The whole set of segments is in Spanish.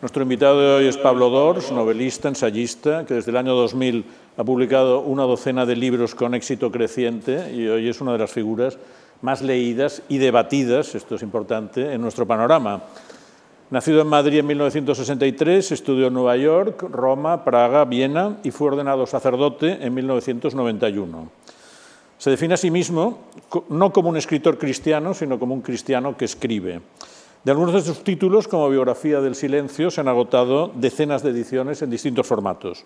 Nuestro invitado de hoy es Pablo Dors, novelista, ensayista, que desde el año 2000 ha publicado una docena de libros con éxito creciente y hoy es una de las figuras más leídas y debatidas, esto es importante, en nuestro panorama. Nacido en Madrid en 1963, estudió en Nueva York, Roma, Praga, Viena y fue ordenado sacerdote en 1991. Se define a sí mismo no como un escritor cristiano, sino como un cristiano que escribe. De algunos de sus títulos, como Biografía del Silencio, se han agotado decenas de ediciones en distintos formatos.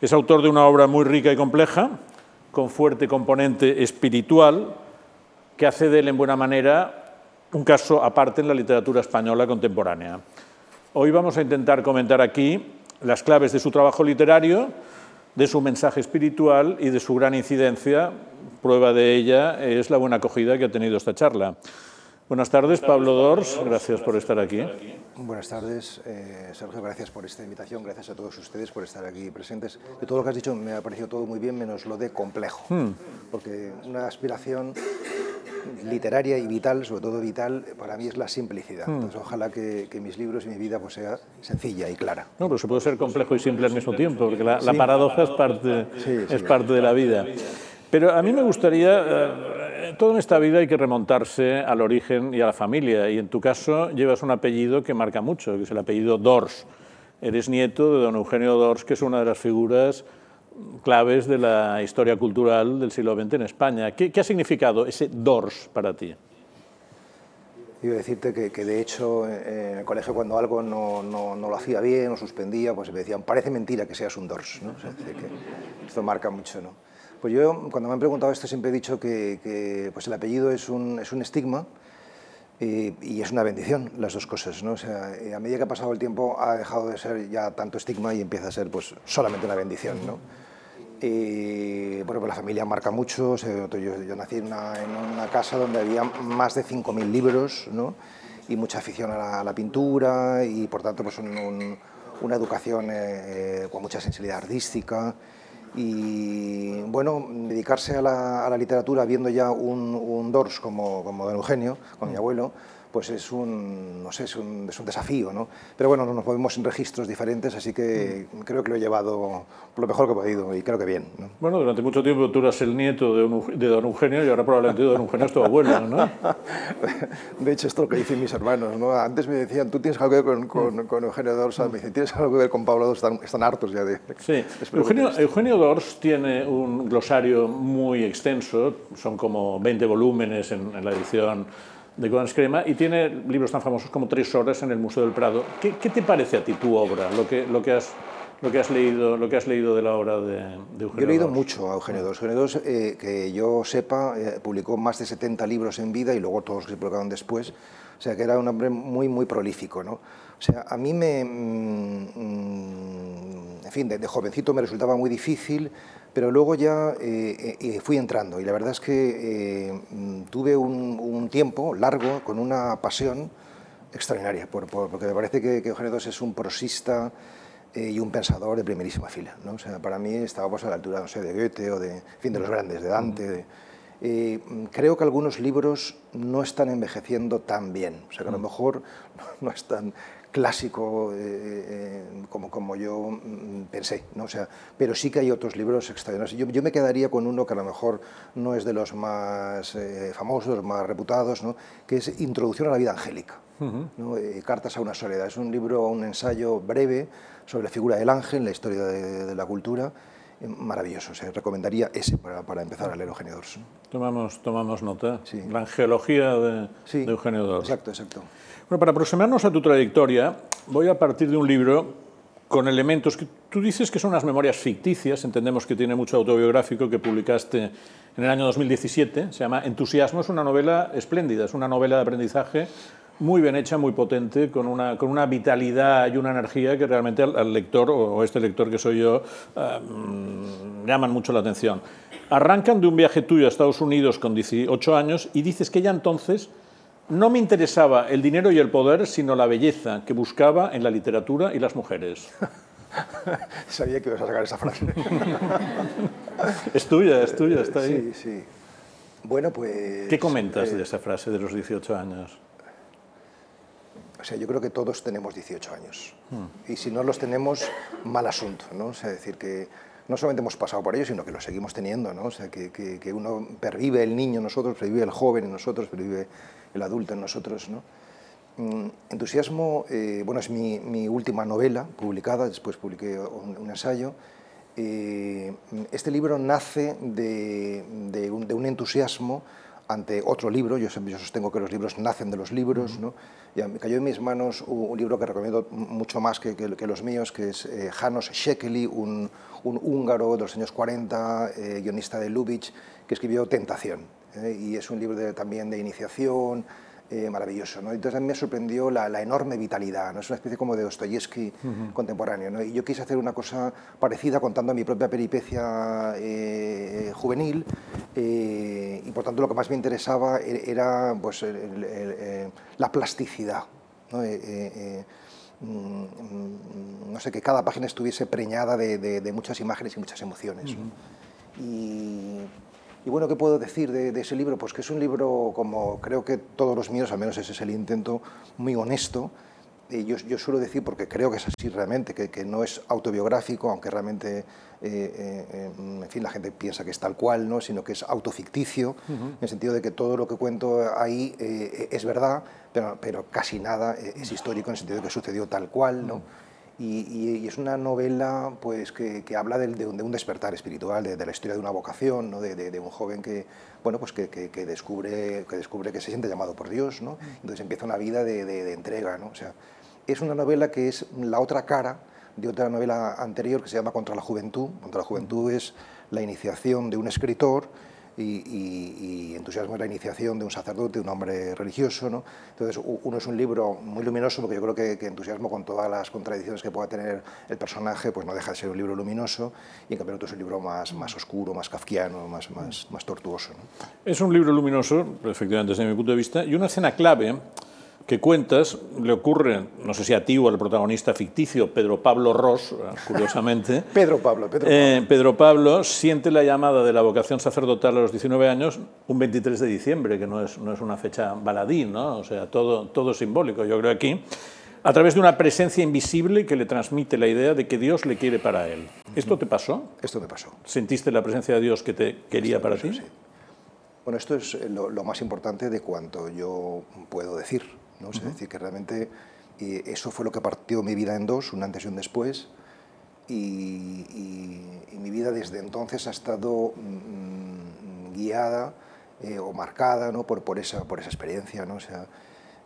Es autor de una obra muy rica y compleja, con fuerte componente espiritual, que hace de él en buena manera un caso aparte en la literatura española contemporánea. Hoy vamos a intentar comentar aquí las claves de su trabajo literario, de su mensaje espiritual y de su gran incidencia. Prueba de ella es la buena acogida que ha tenido esta charla. Buenas tardes, Pablo Dors, gracias por estar aquí. Buenas tardes, eh, Sergio, gracias por esta invitación, gracias a todos ustedes por estar aquí presentes. De todo lo que has dicho me ha parecido todo muy bien, menos lo de complejo, hmm. porque una aspiración literaria y vital, sobre todo vital, para mí es la simplicidad. Hmm. Entonces, ojalá que, mis libros y mi vida pues, sea sencilla y clara. No, pero se puede ser complejo y simple al mismo tiempo, porque la, paradoja es parte, es parte de la vida. Pero a mí me gustaría, eh, todo en esta vida hay que remontarse al origen y a la familia, y en tu caso llevas un apellido que marca mucho, que es el apellido Dors. Eres nieto de don Eugenio Dors, que es una de las figuras claves de la historia cultural del siglo XX en España. ¿Qué, ha significado ese Dors para ti? A decirte que, de hecho en el colegio cuando algo no, lo hacía bien o suspendía, pues me decían, parece mentira que seas un Dors. ¿no? O esto marca mucho. ¿no? Pues yo, cuando me han preguntado esto, siempre he dicho que, pues el apellido es un, es un estigma y, es una bendición, las dos cosas. ¿no? O sea, eh, a medida que ha pasado el tiempo, ha dejado de ser ya tanto estigma y empieza a ser pues, solamente una bendición. ¿no? Y, bueno, pues la familia marca mucho. yo, nací en una, en una, casa donde había más de 5.000 libros ¿no? y mucha afición a la, pintura y, por tanto, pues una educación eh, eh, con mucha sensibilidad artística y bueno, dedicarse a la, literatura viendo ya un, un Dors como, como don Eugenio, con mi mm. abuelo, pues es un, no sé, es un, es un, desafío, ¿no? Pero bueno, nos movemos en registros diferentes, así que mm. creo que lo he llevado lo mejor que he podido y creo que bien. ¿no? Bueno, durante mucho tiempo tú eras el nieto de, de don Eugenio y ahora probablemente don Eugenio es tu abuelo, ¿no? de hecho, esto es lo que dicen mis hermanos, ¿no? Antes me decían, tú tienes algo que ver con, con, con Eugenio Dors, me dicen, tienes algo que ver con Pablo Dors, están, están hartos ya de... Sí, Eugenio, Eugenio Dors tiene un glosario muy extenso, son como 20 volúmenes en, en la edición de Gómez Crema y tiene libros tan famosos como Tres horas en el Museo del Prado. ¿Qué, qué te parece a ti tu obra, lo que, lo que, has, lo que, has, leído, lo que has leído de la obra de, de Eugenio Yo he leído mucho a Eugenio II. Eugenio II, eh, que yo sepa, eh, publicó más de 70 libros en vida y luego todos los que se publicaron después. O sea, que era un hombre muy, muy prolífico. ¿no? O sea, a mí me... Mm, mm, en fin, de, de jovencito me resultaba muy difícil pero luego ya eh, eh, fui entrando y la verdad es que eh, tuve un, tiempo largo con una pasión extraordinaria, porque me parece que, Eugenio II es un prosista y un pensador de primerísima fila. ¿no? O sea, para mí estábamos a la altura no sé, de Goethe o de, fin, de los grandes, de Dante. creo que algunos libros no están envejeciendo tan bien, o sea, que a lo mejor no están clásico eh, eh, como, como yo mm, pensé, ¿no? o sea, pero sí que hay otros libros extraordinarios. Yo, yo, me quedaría con uno que a lo mejor no es de los más eh, famosos, más reputados, ¿no? que es Introducción a la vida angélica. ¿no? Cartas a una soledad. Es un libro, un ensayo breve sobre la figura del ángel, la historia de, la cultura, maravilloso. O sea, recomendaría ese para, para, empezar a leer Eugenio Dors. Tomamos, tomamos nota. Sí. La angelología de, de Eugenio Dors. Exacto, exacto. Bueno, para aproximarnos a tu trayectoria, voy a partir de un libro con elementos que tú dices que son unas memorias ficticias, entendemos que tiene mucho autobiográfico, que publicaste en el año 2017, se llama Entusiasmo, es una novela espléndida, es una novela de aprendizaje muy bien hecha, muy potente, con una, con una vitalidad y una energía que realmente al, lector, o este lector que soy yo, mm, llaman mucho la atención. Arrancan de un viaje tuyo a Estados Unidos con 18 años y dices que ya entonces no me interesaba el dinero y el poder, sino la belleza que buscaba en la literatura y las mujeres. Sabía que ibas a sacar esa frase. es tuya, es tuya, está ahí. Sí, sí. Bueno, pues... ¿Qué comentas de eh, esa frase de los 18 años? O sea, yo creo que todos tenemos 18 años. Y si no los tenemos, mal asunto, ¿no? O sea, decir que no solamente hemos pasado por ello, sino que lo seguimos teniendo, ¿no? O sea, que, que, uno pervive el niño en nosotros, pervive el joven en nosotros, pervive el adulto en nosotros, ¿no? Mm, entusiasmo, eh, bueno, es mi, mi, última novela publicada, después publiqué un, ensayo. Eh, este libro nace de, de, un, de un entusiasmo ante otro libro, yo, yo sostengo que los libros nacen de los libros, ¿no? y me cayó en mis manos un, libro que recomiendo mucho más que, que, los míos, que es eh, Janos Shekeli, un, un, húngaro de los años 40, eh, guionista de Lubitsch, que escribió Tentación, ¿eh? y es un libro de, también de iniciación, eh, maravilloso. ¿no? Entonces a mí me sorprendió la, enorme vitalidad, ¿no? es una especie como de Dostoyevsky contemporáneo. ¿no? Y yo quise hacer una cosa parecida contando mi propia peripecia eh, juvenil eh, y por tanto lo que más me interesaba e-, era pues, la plasticidad. ¿no? Mm, no sé, que cada página estuviese preñada de, muchas imágenes y muchas emociones. Y y bueno, ¿qué puedo decir de, ese libro? Pues que es un libro, como creo que todos los míos, al menos ese es el intento, muy honesto. Y yo, yo suelo decir, porque creo que es así realmente, que, que no es autobiográfico, aunque realmente, eh, eh, en fin, la gente piensa que es tal cual, ¿no? sino que es autoficticio, en el sentido de que todo lo que cuento ahí eh, es verdad, pero, pero casi nada es histórico, en el sentido de que sucedió tal cual. ¿no? Y, es una novela pues, que, que habla de, de, un, despertar espiritual, de, la historia de una vocación, ¿no? de, un joven que, bueno, pues que, que, descubre, que descubre que se siente llamado por Dios, ¿no? entonces empieza una vida de, entrega. ¿no? O sea, es una novela que es la otra cara de otra novela anterior que se llama Contra la Juventud. Contra la Juventud es la iniciación de un escritor y, entusiasmo es la iniciación de un sacerdote, un hombre religioso. ¿no? Entonces, uno es un libro muy luminoso, porque yo creo que, entusiasmo con todas las contradicciones que pueda tener el personaje, pues no deja de ser un libro luminoso, y en cambio otro es un libro más, más oscuro, más kafkiano, más, más, más tortuoso. ¿no? Es un libro luminoso, efectivamente, desde mi punto de vista, y una escena clave que cuentas le ocurre, no sé si a ti o al protagonista ficticio, Pedro Pablo Ross, curiosamente. Pedro Pablo, Pedro Pablo. Eh, Pedro Pablo siente la llamada de la vocación sacerdotal a los 19 años un 23 de diciembre, que no es, no es una fecha baladín, ¿no? o sea, todo, todo simbólico, yo creo aquí, a través de una presencia invisible que le transmite la idea de que Dios le quiere para él. ¿Esto te pasó? Esto me pasó. ¿Sentiste la presencia de Dios que te quería para ti? Sí. Bueno, esto es lo, lo más importante de cuanto yo puedo decir ¿no? Es decir, que realmente eso fue lo que partió mi vida en dos, un antes y un después, y, mi vida desde entonces ha estado mm, guiada eh, o marcada ¿no? por, por, esa, por esa experiencia. ¿no? O sea,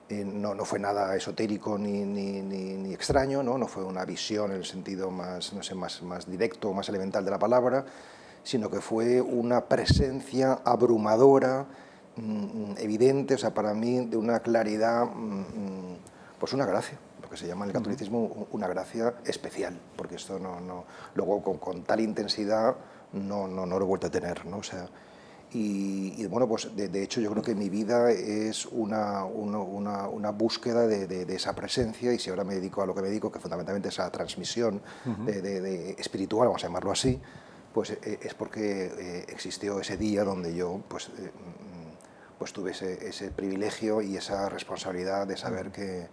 eh, no, no, fue nada esotérico ni, ni, ni, extraño, ¿no? no fue una visión en el sentido más, no sé, más, más directo, más elemental de la palabra, sino que fue una presencia abrumadora, evidente, o sea, para mí de una claridad, mm, mm, pues una gracia, lo que se llama en el catolicismo una gracia especial, porque esto no, no luego con, con, tal intensidad no, no, no lo he vuelto a tener, ¿no? O sea, y, bueno, pues de, hecho yo creo que mi vida es una, una, una, búsqueda de, de, esa presencia y si ahora me dedico a lo que me dedico, que fundamentalmente es a transmisión de, espiritual, vamos a llamarlo así, pues eh, es porque eh, existió ese día donde yo pues, eh, pues tuve ese, privilegio y esa responsabilidad de saber que,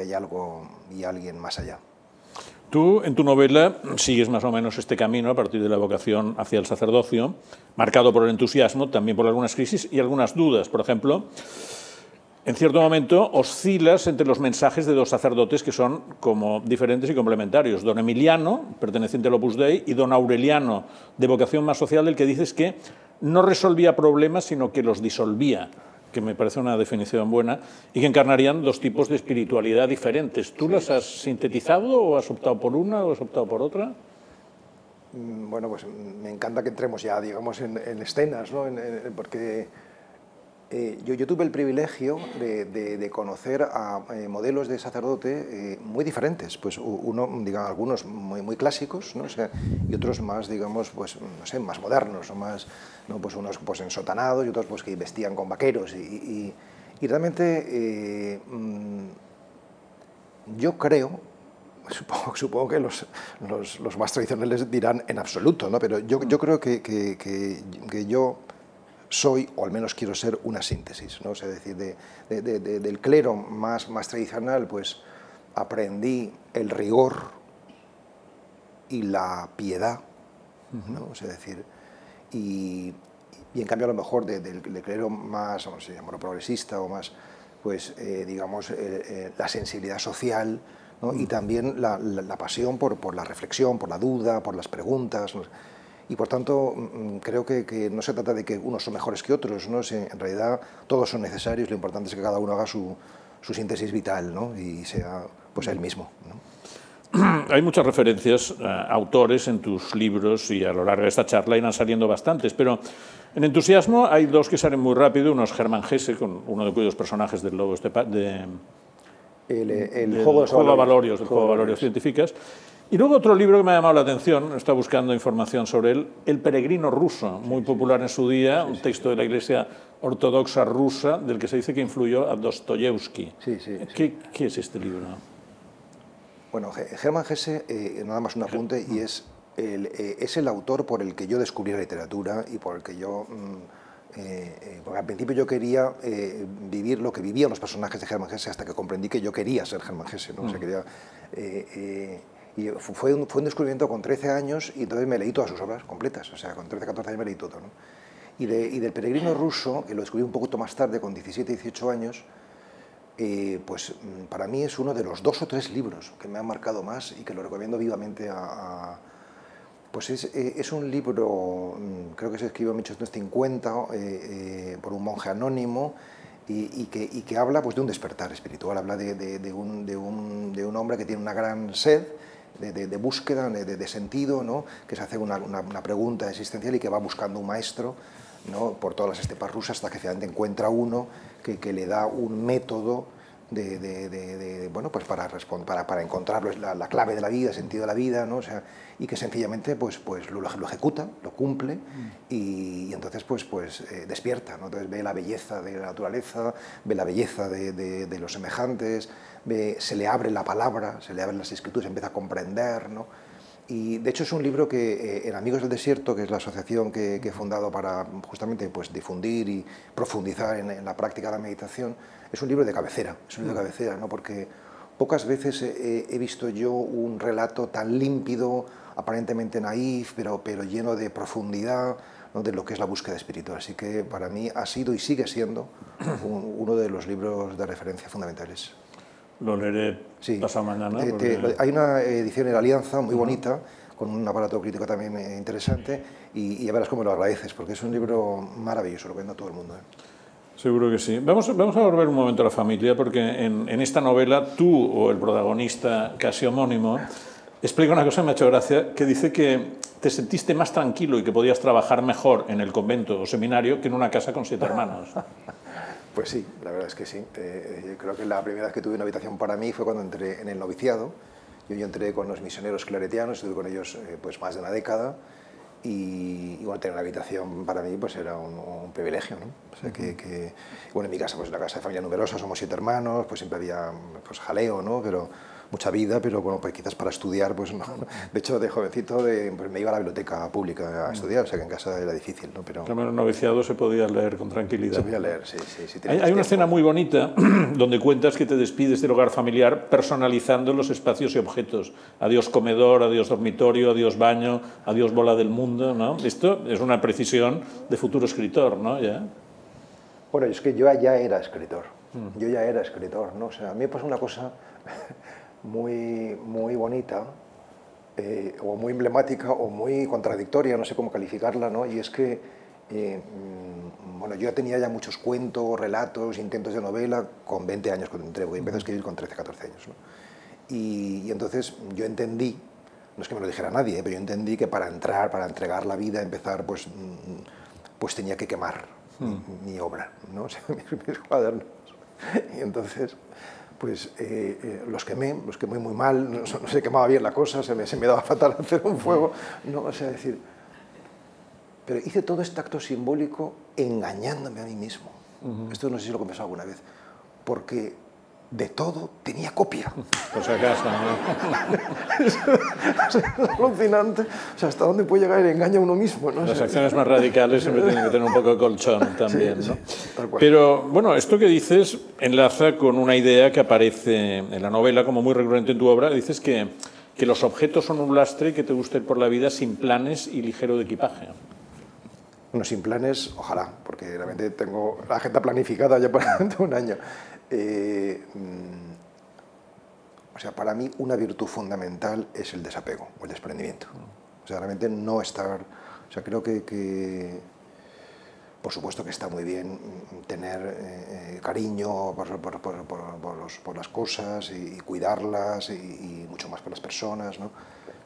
hay algo y alguien más allá. Tú, en tu novela, sigues más o menos este camino a partir de la vocación hacia el sacerdocio, marcado por el entusiasmo, también por algunas crisis y algunas dudas. Por ejemplo, en cierto momento oscilas entre los mensajes de dos sacerdotes que son como diferentes y complementarios. Don Emiliano, perteneciente al Opus Dei, y don Aureliano, de vocación más social, del que dices que no resolvía problemas, sino que los disolvía, que me parece una definición buena, y que encarnarían dos tipos de espiritualidad diferentes. ¿Tú las has sintetizado o has optado por una o has optado por otra? Mm, bueno, pues me encanta que entremos ya, digamos, en, escenas, ¿no? porque eh, yo, tuve el privilegio de, conocer a eh, modelos de sacerdote eh, muy diferentes, pues uno, digamos, algunos muy, muy clásicos, ¿no? y otros más, digamos, pues, no sé, más modernos, o más, ¿no? pues unos pues ensotanados y otros pues que vestían con vaqueros. Y, y, realmente mm, yo creo, supongo, supongo que los, los, los, más tradicionales dirán en absoluto, ¿no? pero yo, yo creo que, que, que, que yo soy, o al menos quiero ser, una síntesis. ¿no? es decir, del clero más, más tradicional, pues aprendí el rigor y la piedad, ¿no? es decir, y, y, en cambio a lo mejor del clero más, vamos a progresista o más, pues eh, digamos, eh, eh, la sensibilidad social, y también la, la, pasión por, por, la reflexión, por la duda, por las preguntas. Y por tanto, mm, creo que, que, no se trata de que unos son mejores que otros, ¿no? en realidad todos son necesarios, lo importante es que cada uno haga su, su síntesis vital ¿no? y sea pues él mismo. Hay muchas referencias a autores en tus libros y a lo largo de esta charla irán saliendo bastantes, pero en entusiasmo hay dos que salen muy rápido. Uno es Germán Gese, con uno de cuyos personajes del lobo este de, el, el juego, de juego valorios, el juego de valorios científicas. Y luego otro libro que me ha llamado la atención, está buscando información sobre él, El peregrino ruso, muy popular en su día, un texto de la Iglesia ortodoxa rusa del que se dice que influyó a Dostoyevsky. ¿Qué, ¿Qué es este libro? Bueno, Germán Gese, eh, nada más un apunte, y es el, eh, es el autor por el que yo descubrí la literatura y por el que yo... Mm, eh, porque al principio yo quería vivir lo que vivían los personajes de Germán Gese hasta que comprendí que yo quería ser Germán Gese. ¿no? Mm. quería, y fue un, fue un, descubrimiento con 13 años y entonces me leí todas sus obras completas. O sea, con 13, 14 años me leí todo. ¿no? Y, de, y, del peregrino ruso, que lo descubrí un poquito más tarde, con 17, 18 años, eh, pues mm, para mí es uno de los dos o tres libros que me han marcado más y que lo recomiendo vivamente a... pues es, eh, es, un libro, mm, creo que se escribió en 1850 eh, por un monje anónimo y, que, y, que, habla pues, de un despertar espiritual, habla de, de, un, un, de, un, hombre que tiene una gran sed de, búsqueda, de, sentido, ¿no? que se hace una, una, una pregunta existencial y que va buscando un maestro ¿no? por todas las estepas rusas hasta que finalmente encuentra uno que, le da un método de, bueno, pues para, para, para encontrar la, la, clave de la vida, el sentido de la vida, ¿no? o sea, y que sencillamente pues, pues lo, ejecuta, lo cumple y, entonces pues, pues eh, despierta, ¿no? entonces ve la belleza de la naturaleza, ve la belleza de, los semejantes, se le abre la palabra, se le abren las escrituras, empieza a comprender, ¿no? Y de hecho es un libro que eh, en Amigos del Desierto, que es la asociación que, he fundado para justamente pues, difundir y profundizar en, la práctica de la meditación, es un libro de cabecera, es un libro de mm. cabecera, ¿no? porque pocas veces he, visto yo un relato tan límpido, aparentemente naif, pero, pero lleno de profundidad ¿no? de lo que es la búsqueda espiritual. Así que para mí ha sido y sigue siendo uno de los libros de referencia fundamentales. Lo leeré pasado mañana. hay una edición en Alianza muy bonita, con un aparato crítico también eh, interesante, y, ya verás cómo lo agradeces, porque es un libro maravilloso, lo vendo a todo el mundo. ¿eh? Seguro que sí. Vamos, vamos a volver un momento a la familia, porque en, en esta novela tú o el protagonista casi homónimo explica una cosa que me ha hecho gracia, que dice que te sentiste más tranquilo y que podías trabajar mejor en el convento o seminario que en una casa con siete hermanos. Pues sí, la verdad es que sí. Eh, creo que la primera vez que tuve una habitación para mí fue cuando entré en el noviciado. Yo, yo entré con los misioneros claretianos, estuve con ellos eh, pues más de una década y igual tener una habitación para mí pues era un, privilegio. ¿no? O sea, que, que, bueno, en mi casa, pues una casa de familia numerosa, somos siete hermanos, pues siempre había pues, jaleo, ¿no? pero mucha vida, pero bueno, pues quizás para estudiar, pues no. De hecho, de jovencito de, pues me iba a la biblioteca pública a estudiar, o sea que en casa era difícil, ¿no? Pero... En el noviciado se podía leer con tranquilidad. Se podía leer, sí, sí. sí hay, hay una escena muy bonita donde cuentas que te despides del hogar familiar personalizando los espacios y objetos. Adiós comedor, adiós dormitorio, adiós baño, adiós bola del mundo, ¿no? Esto es una precisión de futuro escritor, ¿no? ¿Ya? Bueno, es que yo ya era escritor. Mm. Yo ya era escritor, ¿no? O sea, a mí me pasa una cosa muy, muy bonita, eh, o muy emblemática, o muy contradictoria, no sé cómo calificarla, ¿no? y es que eh, mm, bueno, yo tenía ya muchos cuentos, relatos, intentos de novela con 20 años cuando entré, porque empecé a escribir con 13, 14 años. ¿no? Y, entonces yo entendí, no es que me lo dijera nadie, pero yo entendí que para entrar, para entregar la vida, empezar, pues, mm, pues tenía que quemar mi, mi, obra, ¿no? O sea, mis, mis cuadernos. Y entonces pues eh, eh, los quemé, los quemé muy mal, no, no, se quemaba bien la cosa, se me, se me daba fatal hacer un fuego, no, o sea, decir, pero hice todo este acto simbólico engañándome a mí mismo. Uh -huh. Esto no sé si lo he alguna vez, porque de todo tenía copia. Si acaso, ¿no? es alucinante. O sea, hasta dónde puede llegar el engaño a uno mismo. ¿no? Las acciones más radicales siempre tienen que tener un poco de colchón también. ¿no? Pero bueno, esto que dices enlaza con una idea que aparece en la novela como muy recurrente en tu obra. Dices que, que los objetos son un lastre que te gusta ir por la vida sin planes y ligero de equipaje. Bueno, sin planes, ojalá, porque realmente tengo la agenda planificada ya para un año. Eh, mm, o sea, para mí una virtud fundamental es el desapego el desprendimiento. O sea, realmente no estar... O sea, creo que, que por supuesto que está muy bien tener eh, cariño por, por, por, las cosas y, y cuidarlas y, y, mucho más por las personas, ¿no?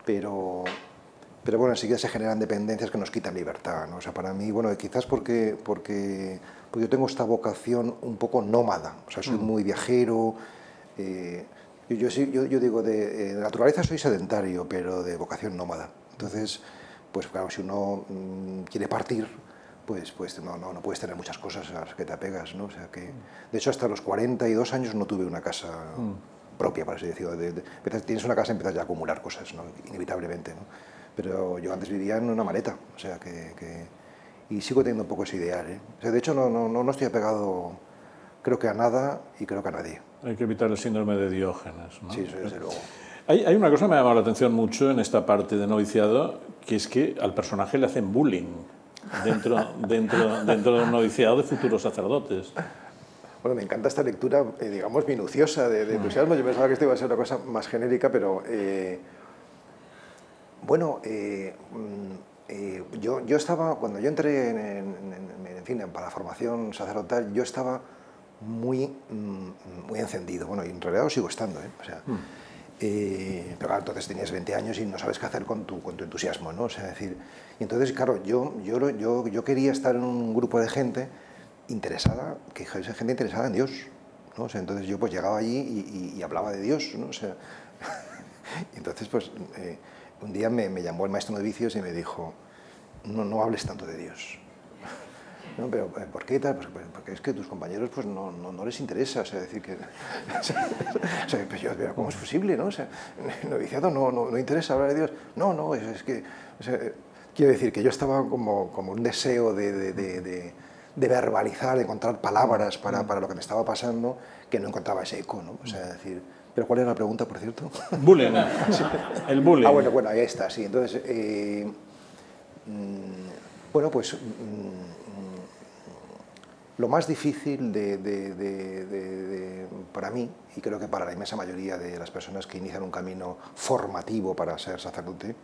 Pero, pero bueno, enseguida se generan dependencias que nos quitan libertad, ¿no? O sea, para mí, bueno, quizás porque, porque, porque yo tengo esta vocación un poco nómada, o sea, soy mm. muy viajero, eh, yo, yo, yo, digo, de, eh, de, naturaleza soy sedentario, pero de vocación nómada. Entonces, pues claro, si uno mmm, quiere partir, pues, pues no, no, no, puedes tener muchas cosas a las que te apegas, ¿no? O sea, que, de hecho, hasta los 42 años no tuve una casa mm. propia, por así decirlo. De, de, tienes una casa y empiezas ya a acumular cosas, ¿no? Inevitablemente, ¿no? Pero yo antes vivía en una maleta, o sea, que... que y sigo teniendo un poco ese ideal, ¿eh? O sea, de hecho, no, no, no estoy apegado, creo que a nada y creo que a nadie. Hay que evitar el síndrome de Diógenes. ¿no? Sí, eso desde luego. Hay, hay, una cosa que me ha llamado la atención mucho en esta parte de noviciado, que es que al personaje le hacen bullying dentro, dentro, dentro de un noviciado de futuros sacerdotes. Bueno, me encanta esta lectura, eh, digamos, minuciosa de, de entusiasmo. Yo pensaba que esto iba a ser una cosa más genérica, pero eh, bueno, eh, eh, yo, yo estaba, cuando yo entré en, en, en, en fin, para la formación sacerdotal, yo estaba muy, mm, muy encendido. Bueno, y en realidad lo sigo estando, ¿eh? O sea, mm. eh, pero claro, entonces tenías 20 años y no sabes qué hacer con tu, con tu entusiasmo, ¿no? O sea, decir, y entonces, claro, yo, yo, yo, yo quería estar en un grupo de gente interesada, que es gente interesada en Dios, ¿no? O sea, entonces yo pues llegaba allí y, y, y hablaba de Dios, ¿no? O sea, y entonces pues eh, un día me, me, llamó el maestro de vicios y me dijo, no, no hables tanto de Dios. ¿no? Pero ¿por qué tal? Pues, porque es que tus compañeros pues no, no, no les interesa, o sea, decir que... o sea, pues yo, ¿cómo es posible, no? O sea, el noviciado no, no, no interesa hablar de Dios. No, no, es, es que... O sea, quiero decir que yo estaba como, como un deseo de, de, de, de, de verbalizar, de encontrar palabras para, para, lo que me estaba pasando, que no encontraba ese eco, ¿no? O sea, decir... ¿Pero cuál era la pregunta, por cierto? Bullying. sí. El bullying. Ah, bueno, bueno, ahí está, sí. Entonces, eh, mmm, bueno, pues... Mmm, lo más difícil de, de, de, para mí, y creo que para la inmensa mayoría de las personas que inician un camino formativo para ser sacerdote,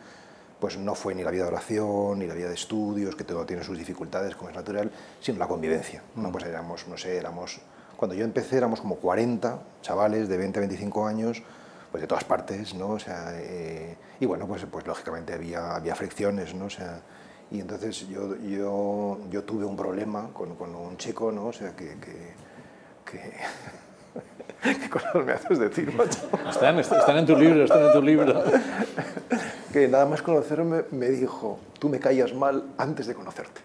pues no fue ni la vida de oración, ni la vida de estudios, que todo tiene sus dificultades, como es natural, sino la convivencia. ¿no? Pues éramos, no sé, éramos... Cuando yo empecé éramos como 40 chavales de 20 a 25 años, pues de todas partes, ¿no? O sea, eh, y bueno, pues, pues lógicamente había, había fricciones, ¿no? O sea, y entonces yo, yo, yo tuve un problema con, con un chico, ¿no? O sea, que... que, que ¿Qué cosas me haces decir, macho? Están, están en tu libro, están en tu libro. que nada más conocerme me dijo, tú me caías mal antes de conocerte.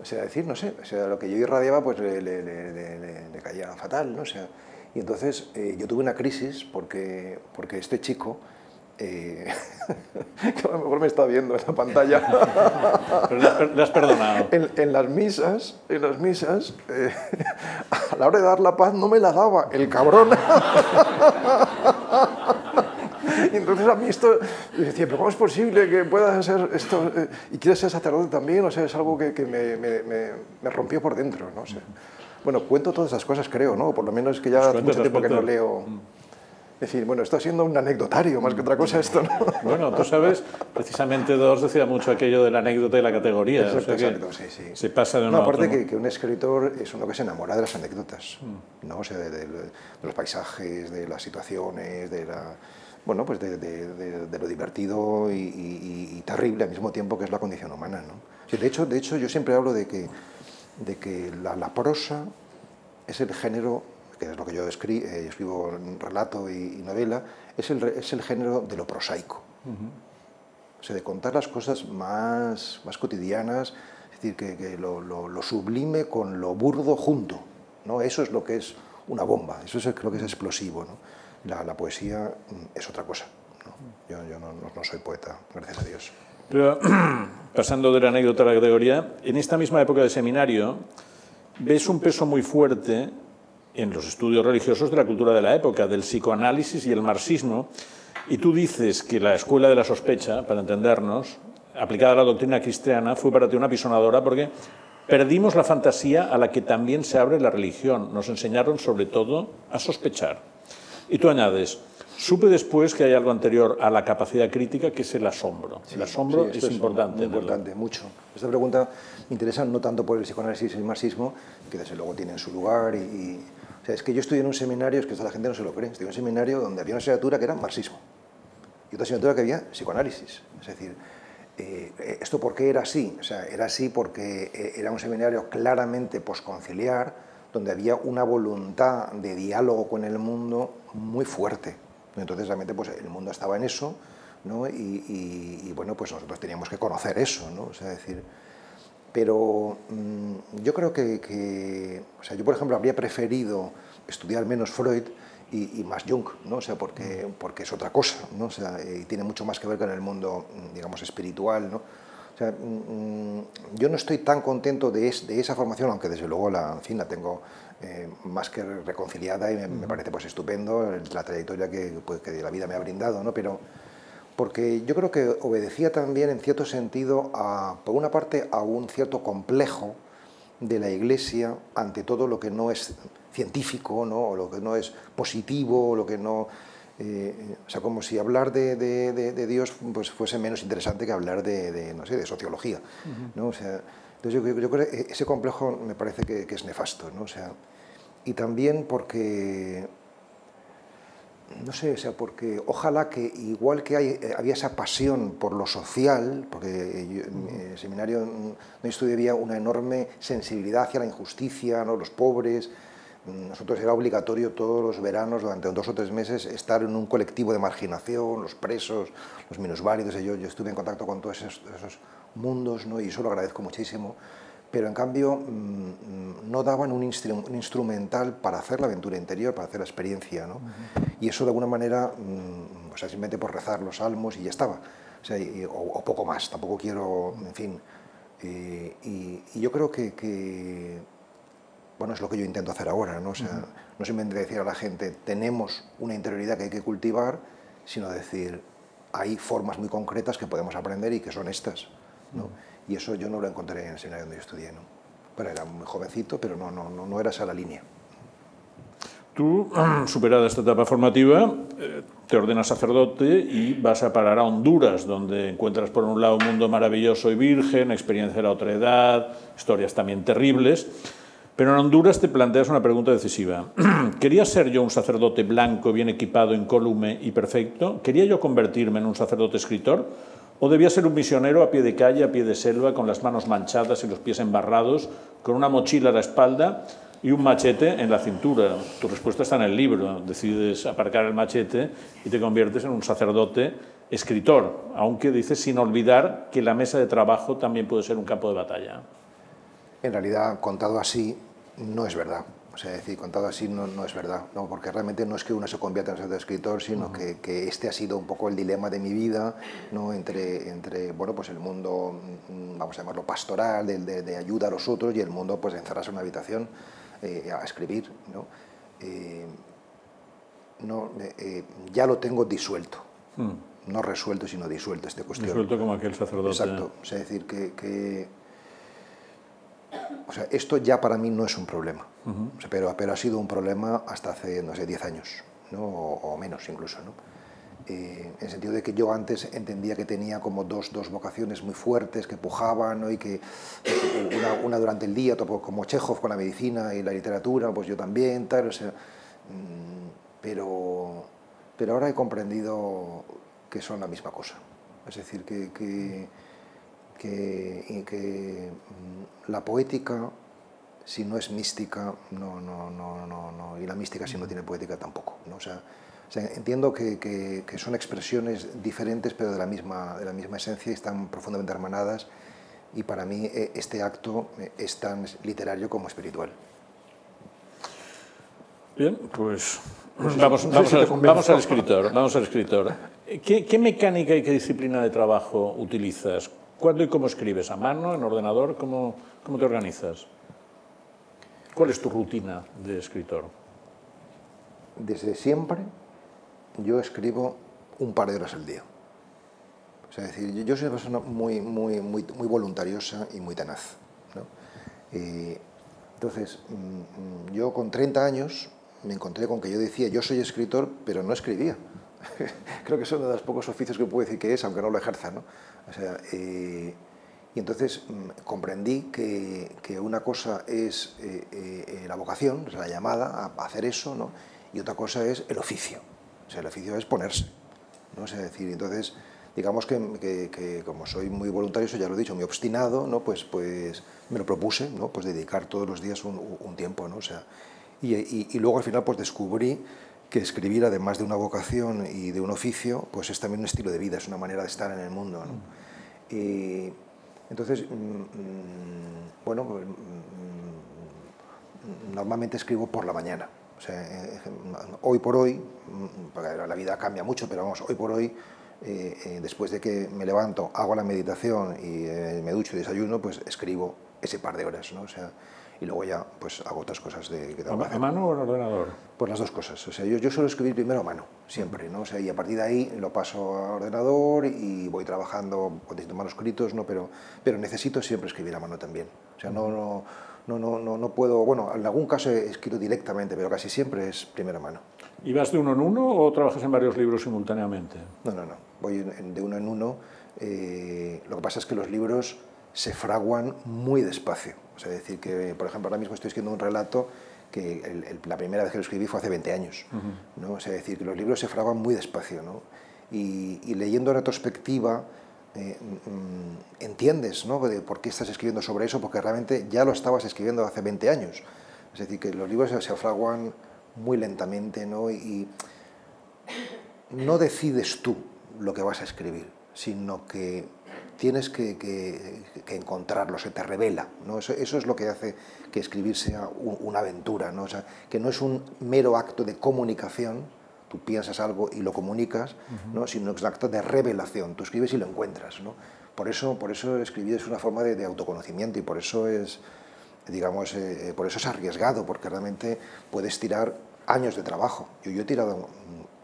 O sea, decir, no sé, o sea, lo que yo irradiaba pues le, le, le, le caía fatal, ¿no? O sea, y entonces eh, yo tuve una crisis porque, porque este chico eh, que a lo mejor me está viendo en la pantalla. Pero le has perdonado. En, en, las misas, en las misas, eh, a la hora de dar la paz no me la daba, el cabrón. Y entonces a mí esto, yo decía, pero ¿cómo es posible que puedas hacer esto eh, y quieres ser sacerdote también? O sea, es algo que, que me, me, me, rompió por dentro, no sé. Bueno, cuento todas esas cosas, creo, ¿no? Por lo menos es que ya hace mucho tiempo que no leo... Es decir, bueno, está siendo un anecdotario más que otra cosa esto, ¿no? Bueno, tú sabes, precisamente Dos decía mucho aquello de la anécdota y la categoría. Exacto, o sea exacto, sí, sí. Se pasa de una no, aparte que, que, un escritor es uno que se enamora de las anécdotas, mm. ¿no? O sea, de, de, de, los paisajes, de las situaciones, de la... Bueno, pues de, de lo divertido y, y, y, terrible al mismo tiempo que es la condición humana, ¿no? De, hecho, de hecho, yo siempre hablo de que, de que la, la prosa es el género que es lo que yo escribo, eh, escribo en relato y, y, novela, es el, es el género de lo prosaico. Uh -huh. O sea, de contar las cosas más, más cotidianas, es decir, que, que lo, lo, lo, sublime con lo burdo junto. ¿no? Eso es lo que es una bomba. Eso es, creo que es explosivo. ¿no? La, la, poesía mm, es otra cosa. ¿no? Yo, yo no, no, soy poeta, gracias a Dios. Pero pasando de la anécdota a la categoría, en esta misma época de seminario ves un peso muy fuerte en los estudios religiosos de la cultura de la época, del psicoanálisis y el marxismo, y tú dices que la escuela de la sospecha, para entendernos, aplicada a la doctrina cristiana, fue para ti una pisonadora porque perdimos la fantasía a la que también se abre la religión. Nos enseñaron sobre todo a sospechar. Y tú añades, supe después que hay algo anterior a la capacidad crítica, que es el asombro. Sí, el asombro sí, es, importante. Muy importante, mucho. Esta pregunta me interesa no tanto por el psicoanálisis y el marxismo, que desde luego tienen su lugar y, y o sea, es que yo estudié en un seminario, es que la gente no se lo cree, estudié en un seminario donde había una asignatura que era marxismo y otra asignatura que había psicoanálisis. Es decir, eh, ¿esto por qué era así? O sea, era así porque eh, era un seminario claramente posconciliar, donde había una voluntad de diálogo con el mundo muy fuerte. Entonces, realmente, pues el mundo estaba en eso, ¿no? Y, y, y bueno, pues nosotros teníamos que conocer eso, ¿no? O sea, decir, pero mmm, yo creo que, que, o sea, yo por ejemplo habría preferido estudiar menos Freud y, y, más Jung, ¿no? O sea, porque, porque es otra cosa, ¿no? O sea, y tiene mucho más que ver con el mundo, digamos, espiritual, ¿no? O sea, mmm, yo no estoy tan contento de, es, de, esa formación, aunque desde luego la, en fin, la tengo eh, más que reconciliada y me, me, parece pues estupendo la trayectoria que, pues, que la vida me ha brindado, ¿no? Pero, porque yo creo que obedecía también en cierto sentido, a, por una parte, a un cierto complejo de la Iglesia ante todo lo que no es científico, ¿no? o lo que no es positivo, o lo que no... Eh, o sea, como si hablar de, de, de, de, Dios pues, fuese menos interesante que hablar de, no sé, de sociología. Uh -huh. ¿no? o sea, entonces yo, yo, creo que ese complejo me parece que, que es nefasto. ¿no? O sea, y también porque no sé, o sea, porque ojalá que igual que hay, eh, había esa pasión por lo social, porque yo, en el seminario no estudié una enorme sensibilidad hacia la injusticia, ¿no? los pobres, nosotros era obligatorio todos los veranos, durante dos o tres meses, estar en un colectivo de marginación, los presos, los minusválidos, yo, yo estuve en contacto con todos esos, esos mundos, ¿no? y eso lo agradezco muchísimo, pero en cambio mmm, no daban un, instru un, instrumental para hacer la aventura interior, para hacer la experiencia, ¿no? Uh -huh. Y eso de alguna manera, mmm, o sea, simplemente por rezar los salmos y ya estaba, o, sea, y, o, o poco más, tampoco quiero, en fin. Eh, y, y, yo creo que, que, bueno, es lo que yo intento hacer ahora, ¿no? O sea, uh -huh. no simplemente decir a la gente, tenemos una interioridad que hay que cultivar, sino decir, hay formas muy concretas que podemos aprender y que son estas, ¿no? Uh -huh y eso yo no lo encontré en el seminario donde yo estudié. ¿no? Bueno, era muy jovencito, pero no, no, no, no era esa la línea. Tú, superada esta etapa formativa, eh, te ordenas sacerdote y vas a parar a Honduras, donde encuentras por un lado un mundo maravilloso y virgen, experiencia de la otra edad, historias también terribles. Pero en Honduras te planteas una pregunta decisiva. ¿Quería ser yo un sacerdote blanco, bien equipado, incólume y perfecto? ¿Quería yo convertirme en un sacerdote escritor? ¿O debía ser un misionero a pie de calle, a pie de selva, con las manos manchadas y los pies embarrados, con una mochila a la espalda y un machete en la cintura? Tu respuesta está en el libro. Decides aparcar el machete y te conviertes en un sacerdote escritor, aunque dices sin olvidar que la mesa de trabajo también puede ser un campo de batalla. En realidad, contado así, no es verdad. O sea, decir, contado así no, no es verdad, ¿no? porque realmente no es que uno se convierta en ser escritor, sino uh -huh. que, que, este ha sido un poco el dilema de mi vida, ¿no? entre, entre bueno, pues el mundo, mm, vamos a llamarlo pastoral, de, de, de ayuda a los otros, y el mundo pues, de encerrarse en una habitación eh, a escribir. ¿no? Eh, no, eh, ya lo tengo disuelto. Mm. No resuelto, sino disuelto esta cuestión. Disuelto como aquel sacerdote. Exacto. O sea, decir que, que o sea, esto ya para mí no es un problema, uh -huh. pero, pero ha sido un problema hasta hace, no sé, 10 años, ¿no? o, o menos incluso. ¿no? Eh, en el sentido de que yo antes entendía que tenía como dos, dos vocaciones muy fuertes que pujaban, ¿no? y que una, una, durante el día, como Chekhov con la medicina y la literatura, pues yo también, tal, o sea, mmm, pero, pero ahora he comprendido que son la misma cosa. Es decir, que, que que, que mm, la poética, si no es mística, no, no, no, no, no y la mística si no tiene poética tampoco. ¿no? O sea, o sea, entiendo que, que, que, son expresiones diferentes, pero de la, misma, de la misma esencia y están profundamente hermanadas. Y para mí e, este acto es tan literario como espiritual. Bien, pues vamos, vamos, al escritor. Vamos al escritor. ¿Qué, ¿Qué, mecánica y qué disciplina de trabajo utilizas? ¿Cuándo y cómo escribes? ¿A mano, en ordenador? ¿Cómo, cómo te organizas? ¿Cuál es tu rutina de escritor? Desde siempre yo escribo un par de horas al día. O sea, es decir, yo soy una persona muy, muy, muy, muy voluntariosa y muy tenaz. ¿no? entonces, mm, mm, yo con 30 años me encontré con que yo decía, yo soy escritor, pero no escribía. Creo que es uno de los pocos oficios que puedo decir que es, aunque no lo ejerza. ¿no? O sea, eh, y entonces mm, comprendí que, que, una cosa es eh, eh, la vocación, la llamada a hacer eso, ¿no? y otra cosa es el oficio. O sea, el oficio es ponerse. ¿no? O sea, decir, entonces, digamos que, que, como soy muy voluntario, ya lo he dicho, muy obstinado, ¿no? pues, pues me lo propuse, ¿no? pues dedicar todos los días un, un tiempo. ¿no? O sea, y, y, y, luego al final pues descubrí que escribir, además de una vocación y de un oficio, pues es también un estilo de vida, es una manera de estar en el mundo. Y, entonces, mm, mm, bueno, pues, mm, normalmente escribo por la mañana. Eh, hoy por hoy, la vida cambia mucho, pero vamos, hoy por hoy, eh, eh, después de que me levanto, hago la meditación y me ducho y desayuno, pues escribo ese par de horas, ¿no? O y luego ya pues hago otras cosas de tengo ¿A mano o en ordenador? Pues las dos cosas. O sea, yo, yo suelo escribir primero a mano, siempre, ¿no? O sea, y a partir de ahí lo paso a ordenador y voy trabajando con distintos manuscritos, ¿no? Pero, pero necesito siempre escribir a mano también. O sea, no, no, no, no, no, no puedo... Bueno, en algún caso he escrito directamente, pero casi siempre es primera mano. ¿Y vas de uno en uno o trabajas en varios libros simultáneamente? No, no, no. Voy de uno en uno. Eh, lo que pasa es que los libros se fraguan muy despacio. O sea, decir que, por ejemplo, ahora mismo estoy escribiendo un relato que el, la primera vez que lo escribí fue hace 20 años. ¿no? O sea, decir que los libros se fraguan muy despacio. ¿no? Y, y leyendo retrospectiva, eh, mm, entiendes ¿no? de por qué estás escribiendo sobre eso, porque realmente ya lo estabas escribiendo hace 20 años. Es decir, que los libros se, se fraguan muy lentamente ¿no? y no decides tú lo que vas a escribir, sino que tienes que, que, que, encontrarlo, se te revela. ¿no? Eso, eso, es lo que hace que escribir sea un, una aventura, ¿no? O sea, que no es un mero acto de comunicación, tú piensas algo y lo comunicas, uh -huh. ¿no? sino es un acto de revelación, tú escribes y lo encuentras. ¿no? Por, eso, por eso escribir es una forma de, de autoconocimiento y por eso es, digamos, eh, por eso es arriesgado, porque realmente puedes tirar años de trabajo. Yo, yo he tirado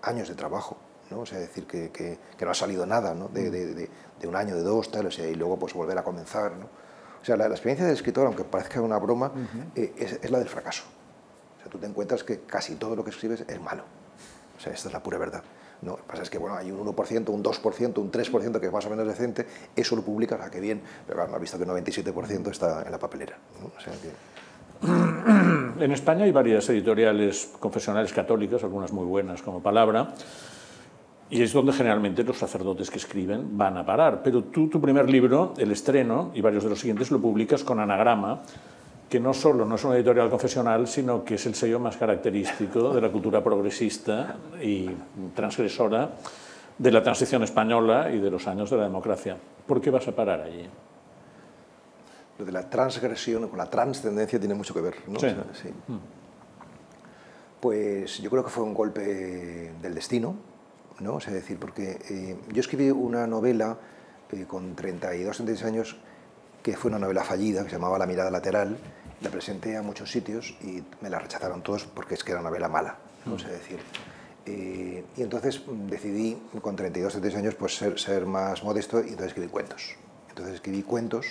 años de trabajo ¿no? O sea, decir que, que, que, no ha salido nada, ¿no? De, de, de, de, un año, de dos, tal, o sea, y luego pues volver a comenzar, ¿no? O sea, la, la experiencia del escritor, aunque parezca una broma, uh -huh. eh, es, es, la del fracaso. O sea, tú te encuentras que casi todo lo que escribes es malo. O sea, esta es la pura verdad. No, lo que pasa es que bueno, hay un 1%, un 2%, un 3% que es más o menos decente, eso lo publicas, a ah, qué bien, pero claro, no has visto que el 97% está en la papelera. ¿no? O sea, que... En España hay varias editoriales confesionales católicas, algunas muy buenas como Palabra, y es donde generalmente los sacerdotes que escriben van a parar. Pero tú, tu primer libro, El estreno, y varios de los siguientes, lo publicas con Anagrama, que no solo no es una editorial confesional, sino que es el sello más característico de la cultura progresista y transgresora de la transición española y de los años de la democracia. ¿Por qué vas a parar allí? Lo de la transgresión con la trascendencia tiene mucho que ver, ¿no? Sí. O sea, sí. Hmm. Pues yo creo que fue un golpe del destino, ¿no? O sea, decir, porque eh, yo escribí una novela eh, con 32, 36 años que fue una novela fallida, que se llamaba La mirada lateral, la presenté a muchos sitios y me la rechazaron todos porque es que era una novela mala, ¿no? O sea, decir, eh, y entonces decidí con 32, 36 años pues ser, ser más modesto y entonces escribí cuentos. Entonces escribí cuentos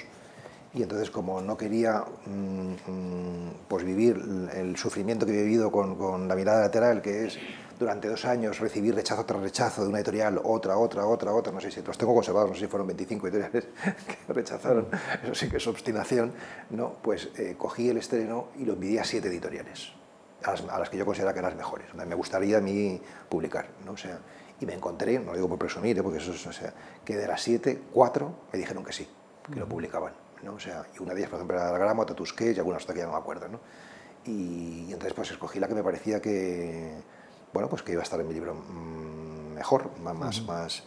y entonces como no quería mmm, pues vivir el sufrimiento que he vivido con, con la mirada lateral, que es durante dos años recibir rechazo tras rechazo de una editorial, otra, otra, otra, otra, no sé si los tengo conservados, no sé si fueron 25 editoriales que rechazaron, eso sí que es obstinación, ¿no? pues eh, cogí el estreno y lo envié a siete editoriales, a las, a las que yo consideraba que eran las mejores, donde me gustaría a mí publicar, ¿no? o sea, y me encontré, no lo digo por presumir, ¿eh? porque eso es, o sea, que de las siete, cuatro me dijeron que sí, que lo publicaban, ¿no? o sea, y una de ellas, por ejemplo, era Algramo, Tatusquets y algunas otras que ya no me acuerdo, ¿no? Y, y entonces pues escogí la que me parecía que bueno, pues que iba a estar en mi libro mmm, mejor, más, uh -huh. más.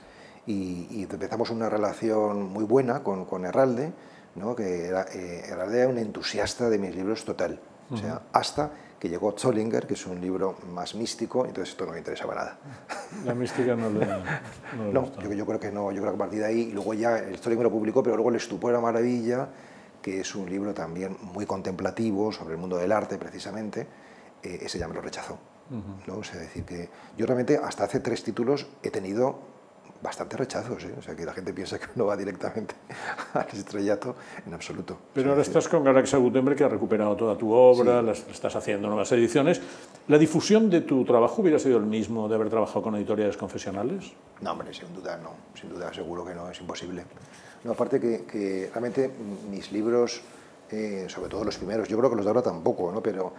Y, y, empezamos una relación muy buena con, con Herralde, ¿no? que era, eh, Herralde era un entusiasta de mis libros total. Uh -huh. O sea, hasta que llegó Zollinger, que es un libro más místico, entonces esto no me interesaba nada. La mística no le... No, no yo, yo, creo que no, yo creo que a partir de ahí, y luego ya Zollinger lo publicó, pero luego el Estupor la Maravilla, que es un libro también muy contemplativo sobre el mundo del arte precisamente, eh, ese ya me lo rechazó. ¿No? O sea, decir que yo realmente hasta hace tres títulos he tenido bastante rechazos, ¿eh? o sea, que la gente piensa que uno va directamente al estrellato, en absoluto. Pero ahora estás con Galaxia Gutenberg, que ha recuperado toda tu obra, las, estás haciendo nuevas ediciones. ¿La difusión de tu trabajo hubiera sido el mismo de haber trabajado con editoriales confesionales? No, hombre, sin duda no, sin duda seguro que no, es imposible. No, aparte que, que realmente mis libros, eh, sobre todo los primeros, yo creo que los de ahora tampoco, ¿no? pero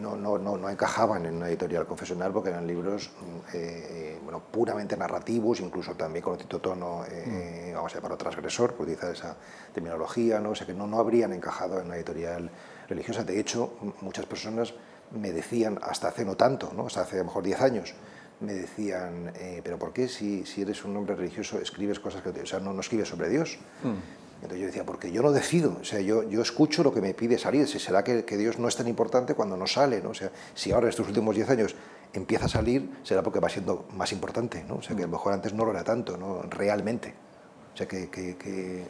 no, no, no, no, encajaban en una editorial confesional porque eran libros mm, eh, eh, bueno, puramente narrativos, incluso también con cierto tono, eh, mm. vamos a llamarlo transgresor, por utilizar esa terminología, ¿no? o sea que no, no habrían encajado en una editorial religiosa. De hecho, muchas personas me decían, hasta hace no tanto, ¿no? hasta hace a lo mejor 10 años, me decían, pero ¿por qué si, si, eres un hombre religioso escribes cosas que... O sea, no, no escribes sobre Dios? Mm. Entonces yo decía, porque yo no decido, o sea, yo, yo escucho lo que me pide salir, si será que, que Dios no es tan importante cuando no sale, ¿no? O sea, si ahora estos últimos 10 años empieza a salir, será porque va siendo más importante, ¿no? O sea, que a lo mejor antes no lo era tanto, ¿no? Realmente. O sea, que, que, que,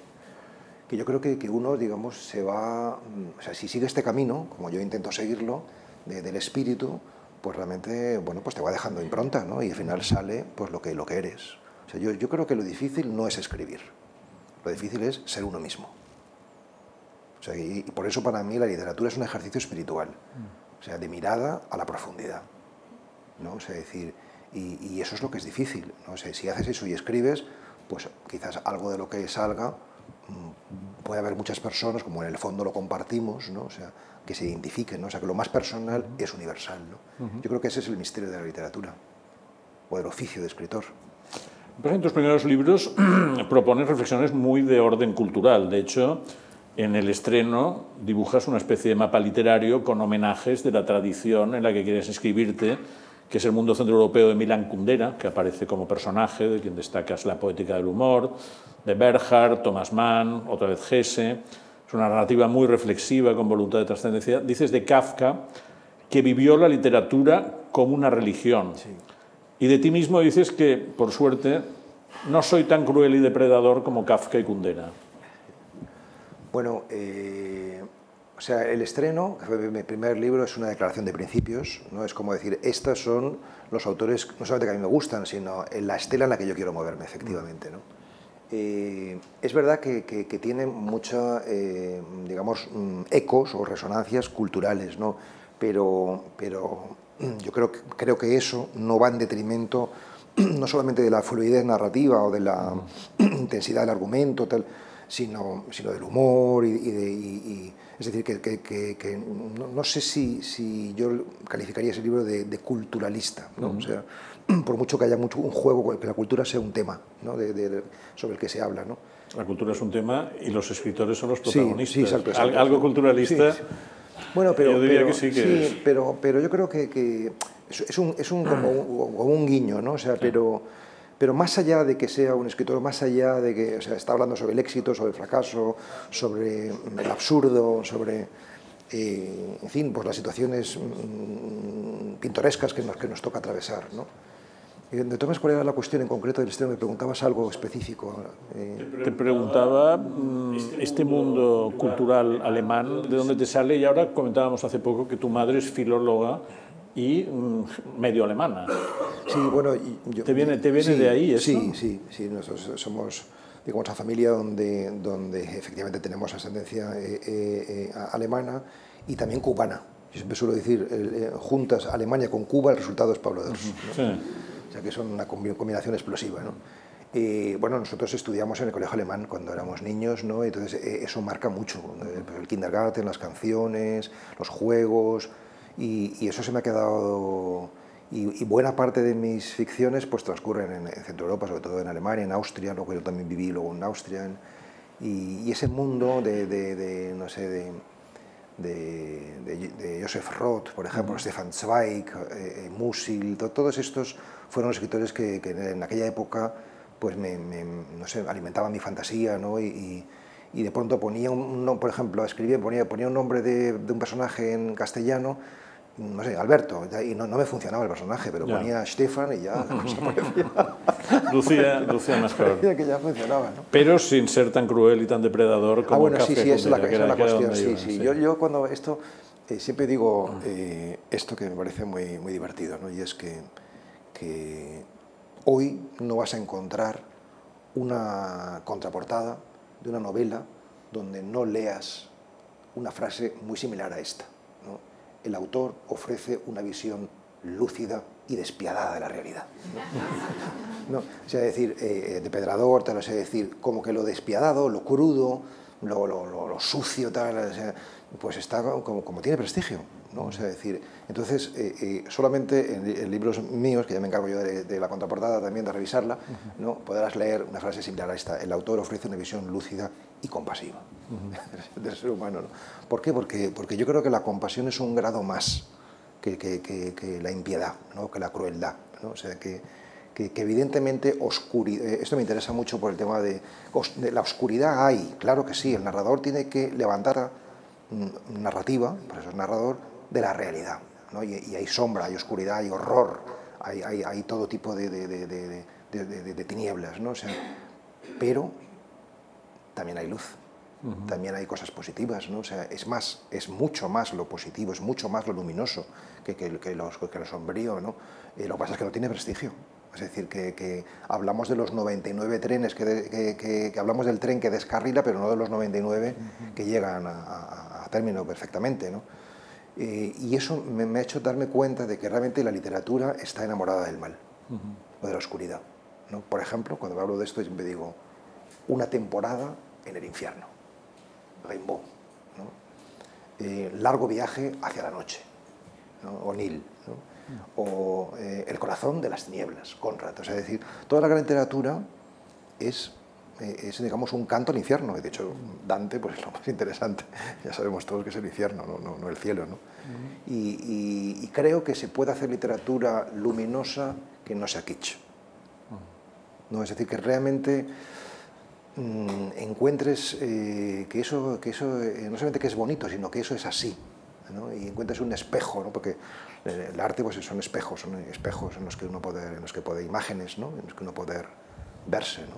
que yo creo que, uno, digamos, se va, o sea, si sigue este camino, como yo intento seguirlo, de, del espíritu, pues realmente, bueno, pues te va dejando impronta, ¿no? Y al final sale, pues, lo que, lo que eres. O sea, yo, yo creo que lo difícil no es escribir lo difícil es ser uno mismo. O sea, y, por eso para mí la literatura es un ejercicio espiritual, o sea, de mirada a la profundidad. ¿no? O sea, decir, y, eso es lo que es difícil. ¿no? O sea, si haces eso y escribes, pues quizás algo de lo que salga mm, puede haber muchas personas, como en el fondo lo compartimos, ¿no? o sea, que se identifiquen, ¿no? o sea, que lo más personal es universal. ¿no? Yo creo que ese es el misterio de la literatura, o del oficio de escritor. En tus primeros libros propones reflexiones muy de orden cultural. De hecho, en el estreno dibujas una especie de mapa literario con homenajes de la tradición en la que quieres escribirte, que es el mundo centroeuropeo de Milan Kundera, que aparece como personaje, de quien destacas la poética del humor, de Berhard, Thomas Mann, otra vez Hesse. Es una narrativa muy reflexiva, con voluntad de trascendencia. Dices de Kafka que vivió la literatura como una religión. Sí. Y de ti mismo dices que, por suerte, no soy tan cruel y depredador como Kafka y Kundera. Bueno, eh, o sea, el estreno, fue mi primer libro, es una declaración de principios, ¿no? Es como decir, estos son los autores, no solamente que a mí me gustan, sino en la estela en la que yo quiero moverme, efectivamente, ¿no? Eh, es verdad que, tiene muchos, eh, digamos, mm, ecos o resonancias culturales, ¿no? Pero, pero yo creo, creo que eso no va en detrimento no solamente de la fluidez narrativa o de la intensidad del argumento, tal, sino, sino del humor y, de, y, es decir, que, que, que no, no, sé si, si, yo calificaría ese libro de, de culturalista, ¿no? Uh -huh. o sea, por mucho que haya mucho, un juego, que la cultura sea un tema ¿no? de, de, sobre el que se habla. ¿no? La cultura es un tema y los escritores son los protagonistas. Sí, sí, exacto, exacto, Algo culturalista... Sí, bueno, pero, yo diría pero, que sí, que sí es. pero, pero yo creo que, que es, un, es un, como, un, como un guiño, ¿no? O sea, sí. pero, pero más allá de que sea un escritor, más allá de que o sea, está hablando sobre el éxito, sobre el fracaso, sobre el absurdo, sobre, eh, en fin, pues las situaciones mmm, pintorescas que nos, que nos toca atravesar, ¿no? De todas ¿cuál era la cuestión en concreto del estreno? Me preguntabas algo específico. Eh... Te preguntaba mm, este mundo cultural alemán, ¿de dónde te sale? Y ahora comentábamos hace poco que tu madre es filóloga y mm, medio alemana. Sí, bueno... Yo, ¿Te viene, te viene sí, de ahí eso? Sí, sí, sí. Nosotros somos digamos, una familia donde, donde efectivamente tenemos ascendencia eh, eh, alemana y también cubana. Yo siempre suelo decir, eh, juntas Alemania con Cuba, el resultado es Pablo II. -huh. ¿no? sí. O sea que son una combinación explosiva. ¿no? Y bueno, nosotros estudiamos en el colegio alemán cuando éramos niños, ¿no? entonces eh, eso marca mucho, el kindergarten, las canciones, los juegos, y, y eso se me ha quedado... Y, y, buena parte de mis ficciones pues transcurren en, en Centro Europa, sobre todo en Alemania, en Austria, luego yo también viví luego en Austria, en, y, y, ese mundo de, de, de no sé, de, de, de, de, Joseph Roth, por ejemplo, uh -huh. Stefan Zweig, eh, Musil, to, todos estos fueron escritores que, que, en aquella época pues me, me, no sé, alimentaban mi fantasía, ¿no? Y, y, y de pronto ponía un, por ejemplo, escribía, ponía, ponía un nombre de, de, un personaje en castellano no sé, Alberto, y no, no me funcionaba el personaje, pero Ya. ponía Stefan y ya la cosa parecía, Lucía, Lucía mejor. que ya funcionaba, ¿no? Pero sin ser tan cruel y tan depredador como Ah, bueno, en sí, Café sí, esa es la, que es era- la cuestión. Sí, sí. Yo, yo cuando esto, eh, siempre digo eh, esto que me parece muy, muy divertido, ¿no? y es que, que hoy no vas a encontrar una contraportada de una novela donde no leas una frase muy similar a esta. ¿no? El autor ofrece una visión lúcida y despiadada de la realidad. ¿no? O sea, decir, eh, eh, depredador, tal, o sea, decir, como que lo despiadado, lo crudo, lo, lo- lo- lo sucio, tal, o sea, pues está como, como tiene prestigio, ¿no? O sea, decir, entonces, eh, eh, solamente en, li- en libros míos, que ya me encargo yo de, de la contraportada también, de revisarla, ¿no? podrás leer una frase similar a esta. El autor ofrece una visión lúcida y compasiva del ser humano, ¿no? ¿Por qué? Porque, porque yo creo que la compasión es un grado más que, que- que- que la impiedad, ¿no? que la crueldad. ¿no? O sea, que, que, que evidentemente oscuridad, esto me interesa mucho por el tema de la oscuridad hay, claro que sí, el narrador tiene que levantar mm, narrativa, por eso es narrador, de la realidad. ¿No? Y, y hay sombra, hay oscuridad, hay horror, hay, hay- hay todo tipo de, de- de- de- tinieblas, ¿no? O sea, pero también hay luz, también hay cosas positivas, ¿no? O sea, es más, es mucho más lo positivo, es mucho más lo luminoso que, que, que los- que lo sombrío, ¿no? Eh, lo que pasa es que no tiene prestigio. Es decir, que, que hablamos de los 99 trenes, que, de- que- que- que hablamos del tren que descarrila, pero no de los 99 que llegan a, a- a término perfectamente, ¿no? Eh, y eso me, me ha hecho darme cuenta de que realmente la literatura está enamorada del mal o de la oscuridad. ¿no? Por ejemplo, cuando hablo de esto, siempre digo, una temporada en el infierno, Rainbow, ¿no? Eh, largo viaje hacia la noche, ¿no? O'Neill, ¿no? o eh, El corazón de las tinieblas, Conrad. O sea, es decir, toda la gran literatura es, es, digamos, un canto al infierno. De hecho, Dante pues, es lo más interesante. Ya sabemos todos que es el infierno, no, no, no el cielo. ¿no? y, y- y creo que se puede hacer literatura luminosa que no sea kitsch. ¿no? Es decir, que realmente mm, encuentres eh, que eso, que eso eh, no solamente que es bonito, sino que eso es así. ¿no? Y encuentres un espejo, ¿no? porque eh, el arte pues, son espejos, son espejos en los que uno puede, en los que puede imágenes, ¿no? en los que uno puede verse. ¿no?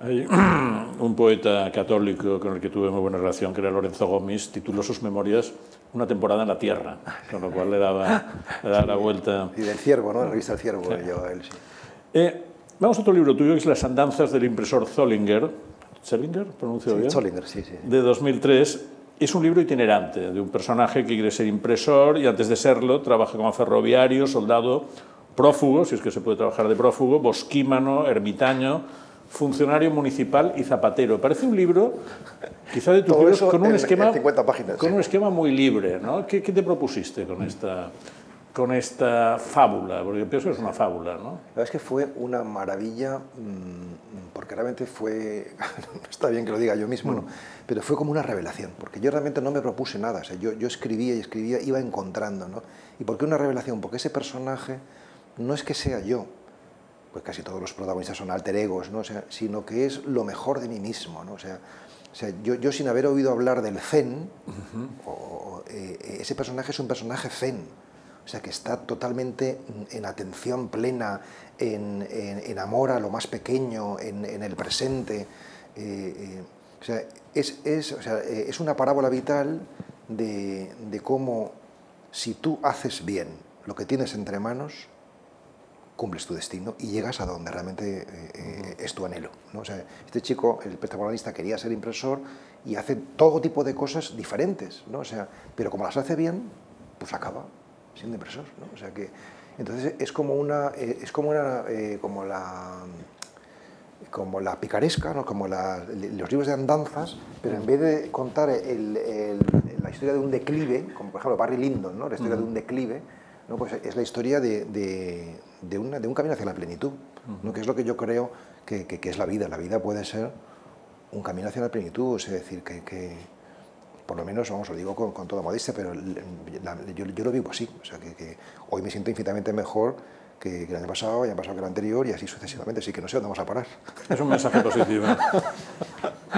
Hay un poeta católico con el que tuve muy buena relación, que era Lorenzo Gómez, tituló sus memorias Una temporada en la Tierra, con lo cual le daba, le daba la vuelta. Y del ciervo, ¿no? la revista El Ciervo, lleva él, sí. Eh, vamos a otro libro tuyo, que es Las andanzas del impresor Zollinger. ¿Zollinger? ¿Pronuncio bien? Zollinger, sí, sí. de 2003. Es un libro itinerante de un personaje que quiere ser impresor y antes de serlo trabaja como ferroviario, soldado, prófugo, si es que se puede trabajar de prófugo, bosquímano, ermitaño, funcionario municipal y zapatero. Parece un libro, quizá de tus libros, con un en- en esquema 50 páginas, con sí. un esquema muy libre, ¿no? ¿Qué, qué te propusiste con esta con esta fábula? Porque pienso que es una fábula, ¿no? La verdad es que fue una maravilla, mm, porque realmente fue, está bien que lo diga yo mismo, ¿no? pero fue como una revelación, porque yo realmente no me propuse nada, o sea, yo, yo escribía y escribía, iba encontrando, ¿no? ¿Y por qué una revelación? Porque ese personaje no es que sea yo, pues casi todos los protagonistas son alter egos, ¿no? O sea, sino que es lo mejor de mí mismo, ¿no? O sea, o sea yo, yo sin haber oído hablar del zen, o- o, eh, ese personaje es un personaje zen, o sea, que está totalmente en atención plena, en, en- en amor a lo más pequeño, en, en el presente. eh, eh, o sea, es, es, o sea, eh, es una parábola vital de, de cómo si tú haces bien lo que tienes entre manos, cumples tu destino y llegas a donde realmente eh, eh, es tu anhelo. ¿no? O sea, este chico, el protagonista, quería ser impresor y hace todo tipo de cosas diferentes, ¿no? o sea, pero como las hace bien, pues acaba siendo impresor. ¿no? O sea que, entonces es como una, eh, es como una, eh, como la como la picaresca, ¿no? como la- los libros de andanzas, pero en vez de contar el- el- la historia de un declive, como por ejemplo Barry Lyndon, ¿no? la historia de un declive, ¿no? pues es la historia de, de- de una- de un camino hacia la plenitud, ¿no? que es lo que yo creo que, que- que es la vida. La vida puede ser un camino hacia la plenitud, es decir, que, que, por lo menos, vamos, lo digo con, con toda modestia, pero la- yo, yo lo vivo así, o sea, que, hoy me siento infinitamente mejor que, que el año pasado, el año pasado que el anterior y así sucesivamente, así que no sé dónde vamos a parar. Es un mensaje positivo.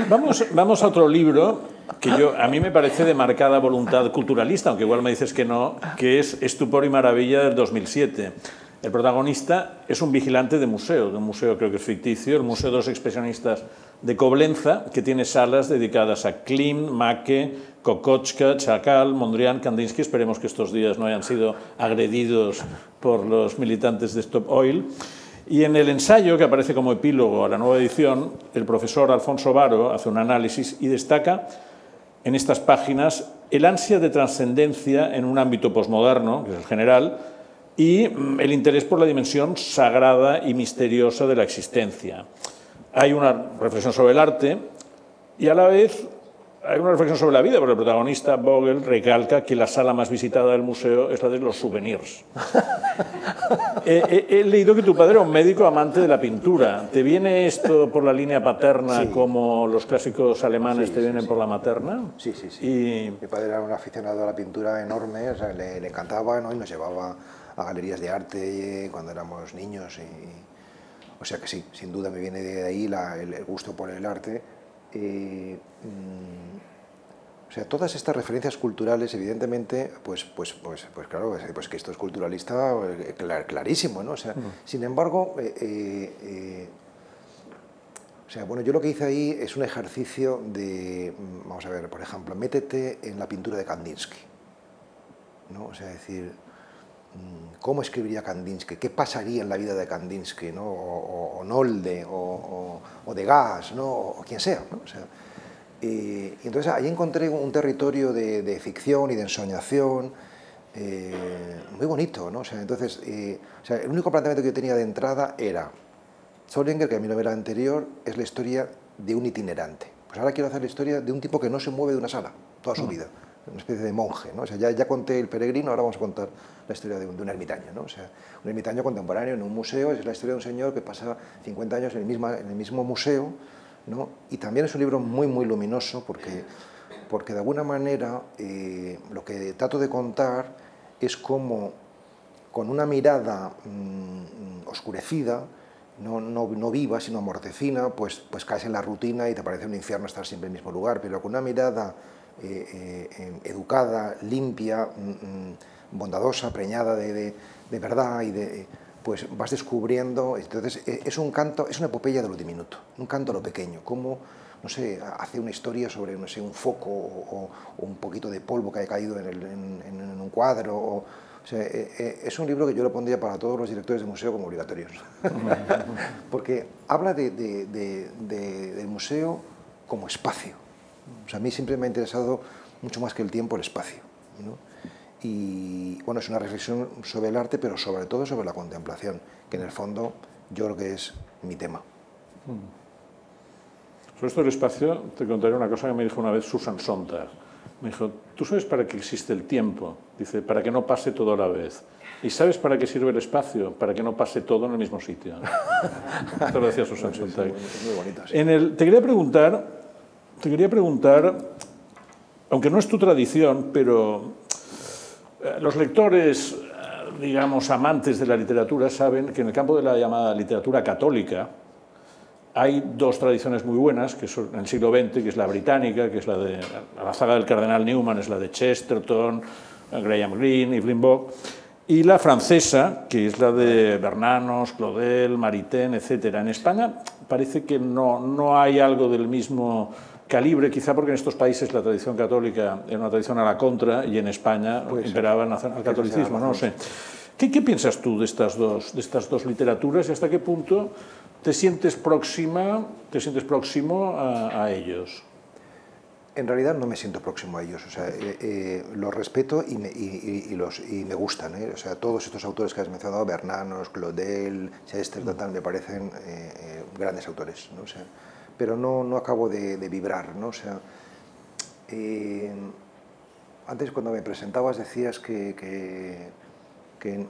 Vamos, vamos a otro libro que yo, a mí me parece de marcada voluntad culturalista, aunque igual me dices que no, que es Estupor y Maravilla del 2007. El protagonista es un vigilante de museo, de un museo creo que es ficticio, el Museo de los Expresionistas de Coblenza, que tiene salas dedicadas a Klim, Make, Kokochka, Chakal, Mondrian, Kandinsky. Esperemos que estos días no hayan sido agredidos por los militantes de Stop Oil. Y en el ensayo, que aparece como epílogo a la nueva edición, el profesor Alfonso Varo hace un análisis y destaca en estas páginas el ansia de trascendencia en un ámbito posmoderno, que es el general, y mm, el interés por la dimensión sagrada y misteriosa de la existencia. Hay una reflexión sobre el arte y a la vez hay una reflexión sobre la vida, porque el protagonista, Vogel, recalca que la sala más visitada del museo es la de los souvenirs. he, leído que tu padre era un médico amante de la pintura. ¿Te viene esto por la línea paterna como los clásicos alemanes te vienen por la materna? Sí, sí, sí. Y... Mi padre era un aficionado a la pintura enorme, o sea, le, le encantaba ¿no? y nos llevaba a galerías de arte cuando éramos niños. Y, o sea que sí, sin duda me viene de ahí el, gusto por el arte. Eh, mm, o sea, todas estas referencias culturales, evidentemente, pues, pues, pues, pues claro, pues que esto es culturalista eh, clarísimo, ¿no? O sea, Sin embargo, eh, o sea, bueno, yo lo que hice ahí es un ejercicio de, mm, vamos a ver, por ejemplo, métete en la pintura de Kandinsky, ¿no? O sea, decir, Mm, cómo escribiría Kandinsky, qué pasaría en la vida de Kandinsky, ¿no? o, Nolde, o, o, Degas, ¿no? o quien sea. ¿no? Y entonces ahí encontré un territorio de, ficción y de ensoñación eh, muy bonito. ¿no? O sea, entonces, eh, o sea, el único planteamiento que yo tenía de entrada era, Solinger, que a mi novela anterior, es la historia de un itinerante. Pues ahora quiero hacer la historia de un tipo que no se mueve de una sala toda su mm. vida una especie de monje. ¿no? O sea, ya, ya conté el peregrino, ahora vamos a contar la historia de un, de un, ermitaño. ¿no? O sea, un ermitaño contemporáneo en un museo es la historia de un señor que pasa 50 años en el, misma, en el mismo museo. Y también es un libro muy, muy luminoso porque, porque de alguna manera eh, lo que trato de contar es como con una mirada mmm, oscurecida, no, no, no, viva, sino mortecina, pues, pues caes en la rutina y te parece un infierno estar siempre en el mismo lugar, pero con una mirada eh, eh, educada, limpia, mm, mm, bondadosa, preñada de, de, verdad y de pues vas descubriendo, entonces e, es un canto, es una epopeya de lo diminuto, un canto a lo pequeño, como no sé, hace una historia sobre no sé, un foco o, un poquito de polvo que haya caído en, el, un cuadro. O, sea, e, e, es un libro que yo lo pondría para todos los directores de museo como obligatorios, porque habla de, de, del museo como espacio, o sea, a mí siempre me ha interesado mucho más que el tiempo, el espacio. Y bueno, es una reflexión sobre el arte, pero sobre todo sobre la contemplación, que en el fondo yo creo que es mi tema. Mm. Sobre esto del espacio, te contaré una cosa que me dijo una vez Susan Sontag. Me dijo, ¿tú sabes para qué existe el tiempo? Dice, para que no pase todo a la vez. ¿Y sabes para qué sirve el espacio? Para que no pase todo en el mismo sitio. Esto lo decía Susan Sontag. muy bonito, en el, te quería preguntar, te quería preguntar, aunque no es tu tradición, pero los lectores, eh, digamos, amantes de la literatura, saben que en el campo de la llamada literatura católica hay dos tradiciones muy buenas, que son en el siglo XX, que es la británica, que es la de la saga del cardenal Newman, es la de Chesterton, Graham Greene, Evelyn Bock, y la francesa, que es la de Bernanos, Claudel, Maritain, etc. En España parece que no, no hay algo del mismo calibre, quizá porque en estos países la tradición católica era una tradición a la contra y en España imperaba el catolicismo, no sé. ¿Qué, ¿Qué, piensas tú de estas, dos, de estas dos literaturas y hasta qué punto te sientes, próxima, te sientes próximo a, ellos? En realidad no me siento próximo a ellos, o sea, eh, eh, los respeto y me, y, los, y me gustan. ¿eh? O sea, todos estos autores que has mencionado, Bernanos, Claudel, Chester, mm. me parecen grandes autores. ¿no? O sea, pero no, no acabo de, vibrar. ¿no? O sea, eh, antes cuando me presentabas decías que, que,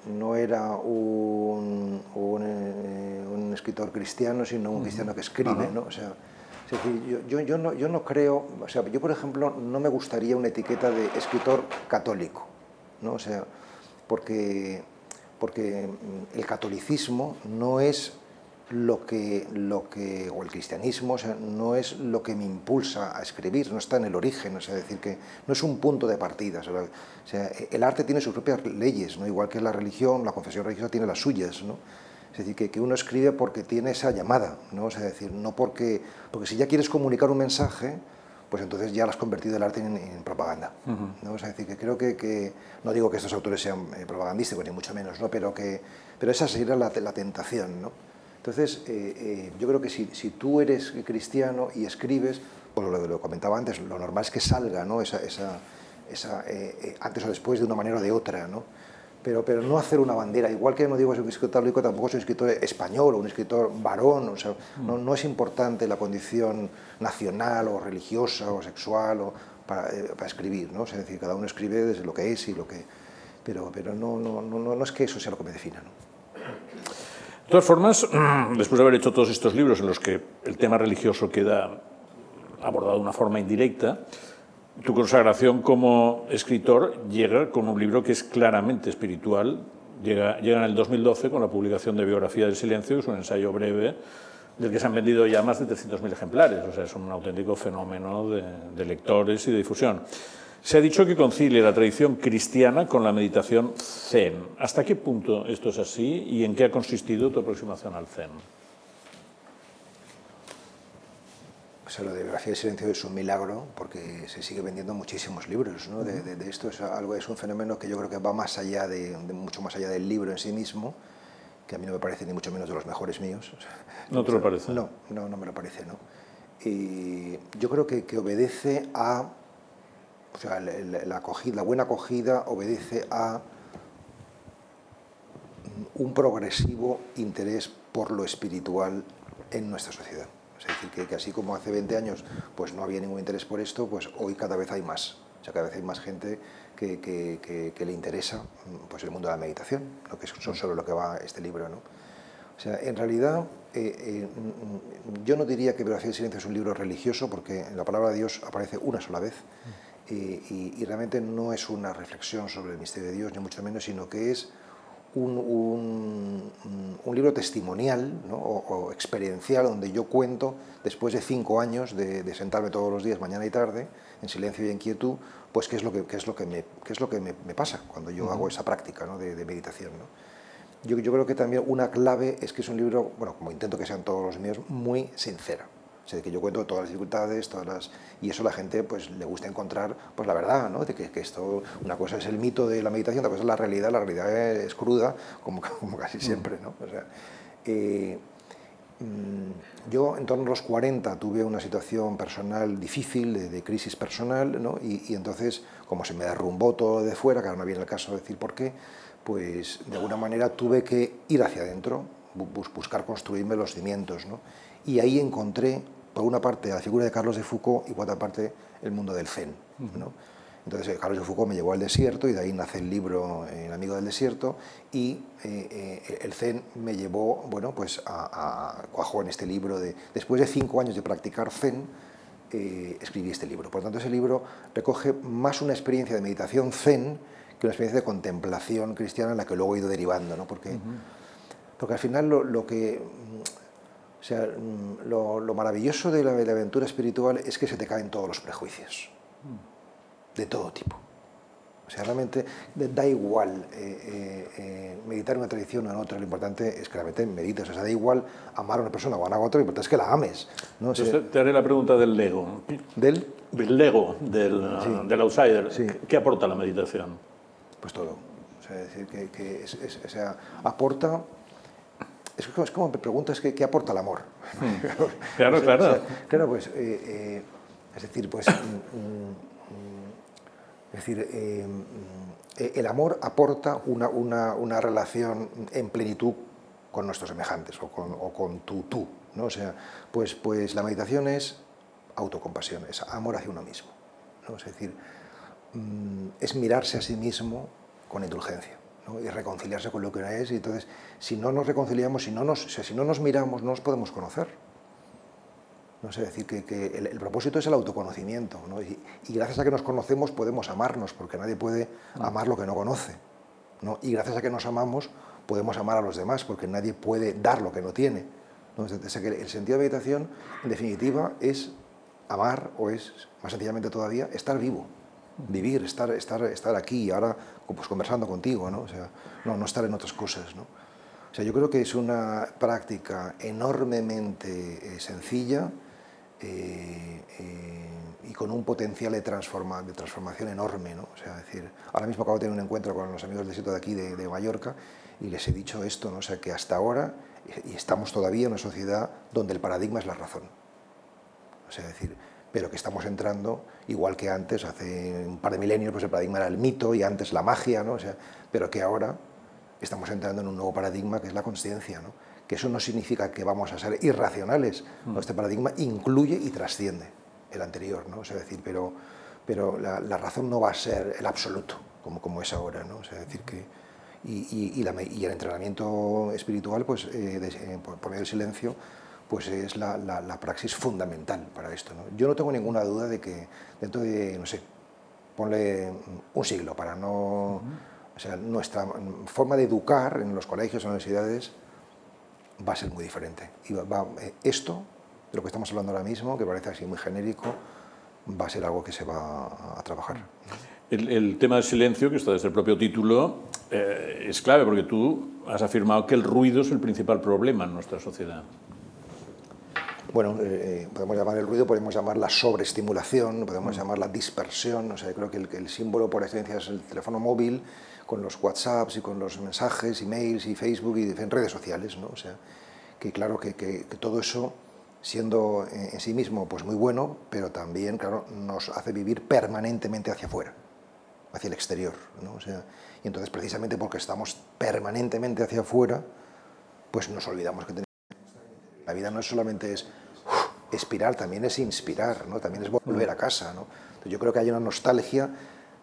no era un, un, un, escritor cristiano, sino un cristiano que escribe. ¿no? O sea, es decir, yo, yo, no, yo no creo, o sea, yo por ejemplo no me gustaría una etiqueta de escritor católico, ¿no? o sea, porque, porque el catolicismo no es lo que, lo que, o el cristianismo, o sea, no es lo que me impulsa a escribir, no está en el origen, o sea, decir que no es un punto de partida. O sea, el arte tiene sus propias leyes, ¿no? igual que la religión, la confesión religiosa tiene las suyas. ¿no? Es decir, que, que, uno escribe porque tiene esa llamada, ¿no? O sea, decir, no porque, porque si ya quieres comunicar un mensaje, pues entonces ya lo has convertido el arte en, propaganda. ¿no? O sea, decir, que creo que, que, no digo que estos autores sean eh, propagandísticos, ni mucho menos, ¿no? pero, que, pero esa sería la, la tentación. ¿no? Entonces, eh, eh, yo creo que si, tú eres cristiano y escribes, pues lo, lo comentaba antes, lo normal es que salga ¿no? eh, antes o después de una manera o de otra. ¿no? Pero, pero, no hacer una bandera, igual que no digo que soy un escritor católico, tampoco soy un escritor español o un escritor varón, o sea, no, es importante la condición nacional o religiosa o sexual para, escribir, ¿no? es decir, cada uno escribe desde lo que es y lo que... Pero, pero no, no, no, no es que eso sea lo que me defina. ¿no? De todas formas, después de haber hecho todos estos libros en los que el tema religioso queda abordado de una forma indirecta, tu consagración como escritor llega con un libro que es claramente espiritual. Llega, llega en el 2012 con la publicación de Biografía del Silencio, que es un ensayo breve del que se han vendido ya más de 300.000 ejemplares. O sea, es un auténtico fenómeno de, de lectores y de difusión. Se ha dicho que concilia la tradición cristiana con la meditación zen. ¿Hasta qué punto esto es así y en qué ha consistido tu aproximación al zen? O sea, lo de Biografía del Silencio es un milagro porque se sigue vendiendo muchísimos libros. ¿no? de, de, de, esto es, algo, es un fenómeno que yo creo que va más allá de, de, mucho más allá del libro en sí mismo, que a mí no me parece ni mucho menos de los mejores míos. ¿No te lo parece? No, no, no me lo parece. ¿no? Y yo creo que, que obedece a la, buena acogida obedece a un progresivo interés por lo espiritual en nuestra sociedad. Es decir, que, así como hace 20 años pues no había ningún interés por esto, pues hoy cada vez hay más. O sea, cada vez hay más gente que, le interesa pues, el mundo de la meditación, lo que es sobre lo que va este libro. ¿no? O sea, en realidad, eh, eh, yo no diría que Biografía del Silencio es un libro religioso, porque la palabra de Dios aparece una sola vez. Y, y, y, realmente no es una reflexión sobre el misterio de Dios, ni mucho menos, sino que es un, un, un libro testimonial ¿no? o, o, experiencial donde yo cuento, después de cinco años de, de, sentarme todos los días, mañana y tarde, en silencio y en quietud, pues qué es lo que, qué es lo que, me, qué es lo que me, me pasa cuando yo uh -huh. hago esa práctica ¿no? de, de, meditación. ¿no? Yo, yo creo que también una clave es que es un libro, bueno, como intento que sean todos los míos, muy sincera. O sea, que yo cuento todas las dificultades, todas las... Y eso a la gente pues, le gusta encontrar pues, la verdad, ¿no? De que, que, esto, una cosa es el mito de la meditación, otra cosa es la realidad, la realidad es cruda, como, como casi siempre, ¿no? O sea, eh, yo en torno a los 40 tuve una situación personal difícil, de, de crisis personal, ¿no? Y, y, entonces, como se me derrumbó todo de fuera, que ahora no viene el caso de decir por qué, pues de alguna manera tuve que ir hacia adentro, buscar construirme los cimientos, ¿no? Y ahí encontré por una parte la figura de Carlos de Foucault y por otra parte el mundo del Zen. ¿no? Entonces eh, Carlos de Foucault me llevó al desierto y de ahí nace el libro eh, El amigo del desierto y eh, eh, el Zen me llevó bueno, pues a, a, cuajó en este libro. De, después de cinco años de practicar Zen, eh, escribí este libro. Por lo tanto, ese libro recoge más una experiencia de meditación Zen que una experiencia de contemplación cristiana en la que luego he ido derivando. ¿no? Porque, uh -huh. porque al final lo, lo que o sea, mm, lo, lo maravilloso de la, de la, aventura espiritual es que se te caen todos los prejuicios, de todo tipo. O sea, realmente da igual eh, eh, eh, meditar en una tradición o en otra, lo importante es que realmente medites. O sea, da igual amar a una persona o amar a otra, lo importante es que la ames. ¿no? O sea, Entonces, te haré la pregunta del Lego. ¿Del? Del Lego, del, sí. del outsider. Sí. ¿Qué aporta la meditación? Pues todo. O sea, es decir, que, que es, es, o sea, aporta es como, es como me preguntas qué, qué aporta el amor. claro, claro. O sea, claro, pues, eh, eh, es decir, pues, mm, mm, es decir, eh, el amor aporta una, una, una, relación en plenitud con nuestros semejantes o con, o con tu tú, ¿no? O sea, pues, pues la meditación es autocompasión, es amor hacia uno mismo, ¿no? Es decir, mm, es mirarse a sí mismo con indulgencia. ¿No? y reconciliarse con lo que uno es. Y entonces, si no nos reconciliamos, si no nos, o sea, si no nos miramos, no nos podemos conocer. No sé, decir que, que el, el, propósito es el autoconocimiento. ¿no? Y, y, gracias a que nos conocemos podemos amarnos, porque nadie puede amar lo que no conoce. ¿no? Y gracias a que nos amamos podemos amar a los demás, porque nadie puede dar lo que no tiene. el sentido de meditación, en definitiva, es amar o es, más sencillamente todavía, estar vivo, vivir, estar, estar, estar aquí y ahora pues, conversando contigo, ¿no? O sea, no, no estar en otras cosas, ¿no? O sea, yo creo que es una práctica enormemente eh, sencilla eh, eh, y con un potencial de, transforma, de transformación enorme, ¿no? O sea, decir, ahora mismo acabo de tener un encuentro con los amigos del sitio de aquí, de, de Mallorca, y les he dicho esto, ¿no? O sea, que hasta ahora, y estamos todavía en una sociedad donde el paradigma es la razón. O sea, decir, pero que estamos entrando, igual que antes, hace un par de milenios, pues el paradigma era el mito y antes la magia, ¿no? O sea, pero que ahora estamos entrando en un nuevo paradigma que es la conciencia, ¿no? que eso no significa que vamos a ser irracionales, mm. este paradigma incluye y trasciende el anterior, ¿no? o sea, decir, pero, pero la, razón no va a ser el absoluto, como, como es ahora, ¿no? o sea, decir que, y, y, y el entrenamiento espiritual, pues, eh, eh, por, medio del silencio, pues es la, la, praxis fundamental para esto. ¿no? Yo no tengo ninguna duda de que dentro de, no sé, ponle un siglo para no... O sea, nuestra forma de educar en los colegios, en las universidades, va a ser muy diferente. Y va, eh, esto, de lo que estamos hablando ahora mismo, que parece así muy genérico, va a ser algo que se va a trabajar. El, tema del silencio, que está desde el propio título, eh, es clave porque tú has afirmado que el ruido es el principal problema en nuestra sociedad. Bueno, eh, podemos llamar el ruido, podemos llamar la sobreestimulación, podemos mm. llamar la dispersión. O sea, creo que el, el símbolo por excelencia es el teléfono móvil con los WhatsApps y con los mensajes, emails y Facebook y en redes sociales, ¿no? O sea, que claro que, que, todo eso, siendo en sí mismo pues muy bueno, pero también, claro, nos hace vivir permanentemente hacia afuera, hacia el exterior, ¿no? O sea, y entonces precisamente porque estamos permanentemente hacia afuera, pues nos olvidamos que tenemos... La vida no solamente es expirar, también es inspirar, ¿no? También es volver a casa, ¿no? yo creo que hay una nostalgia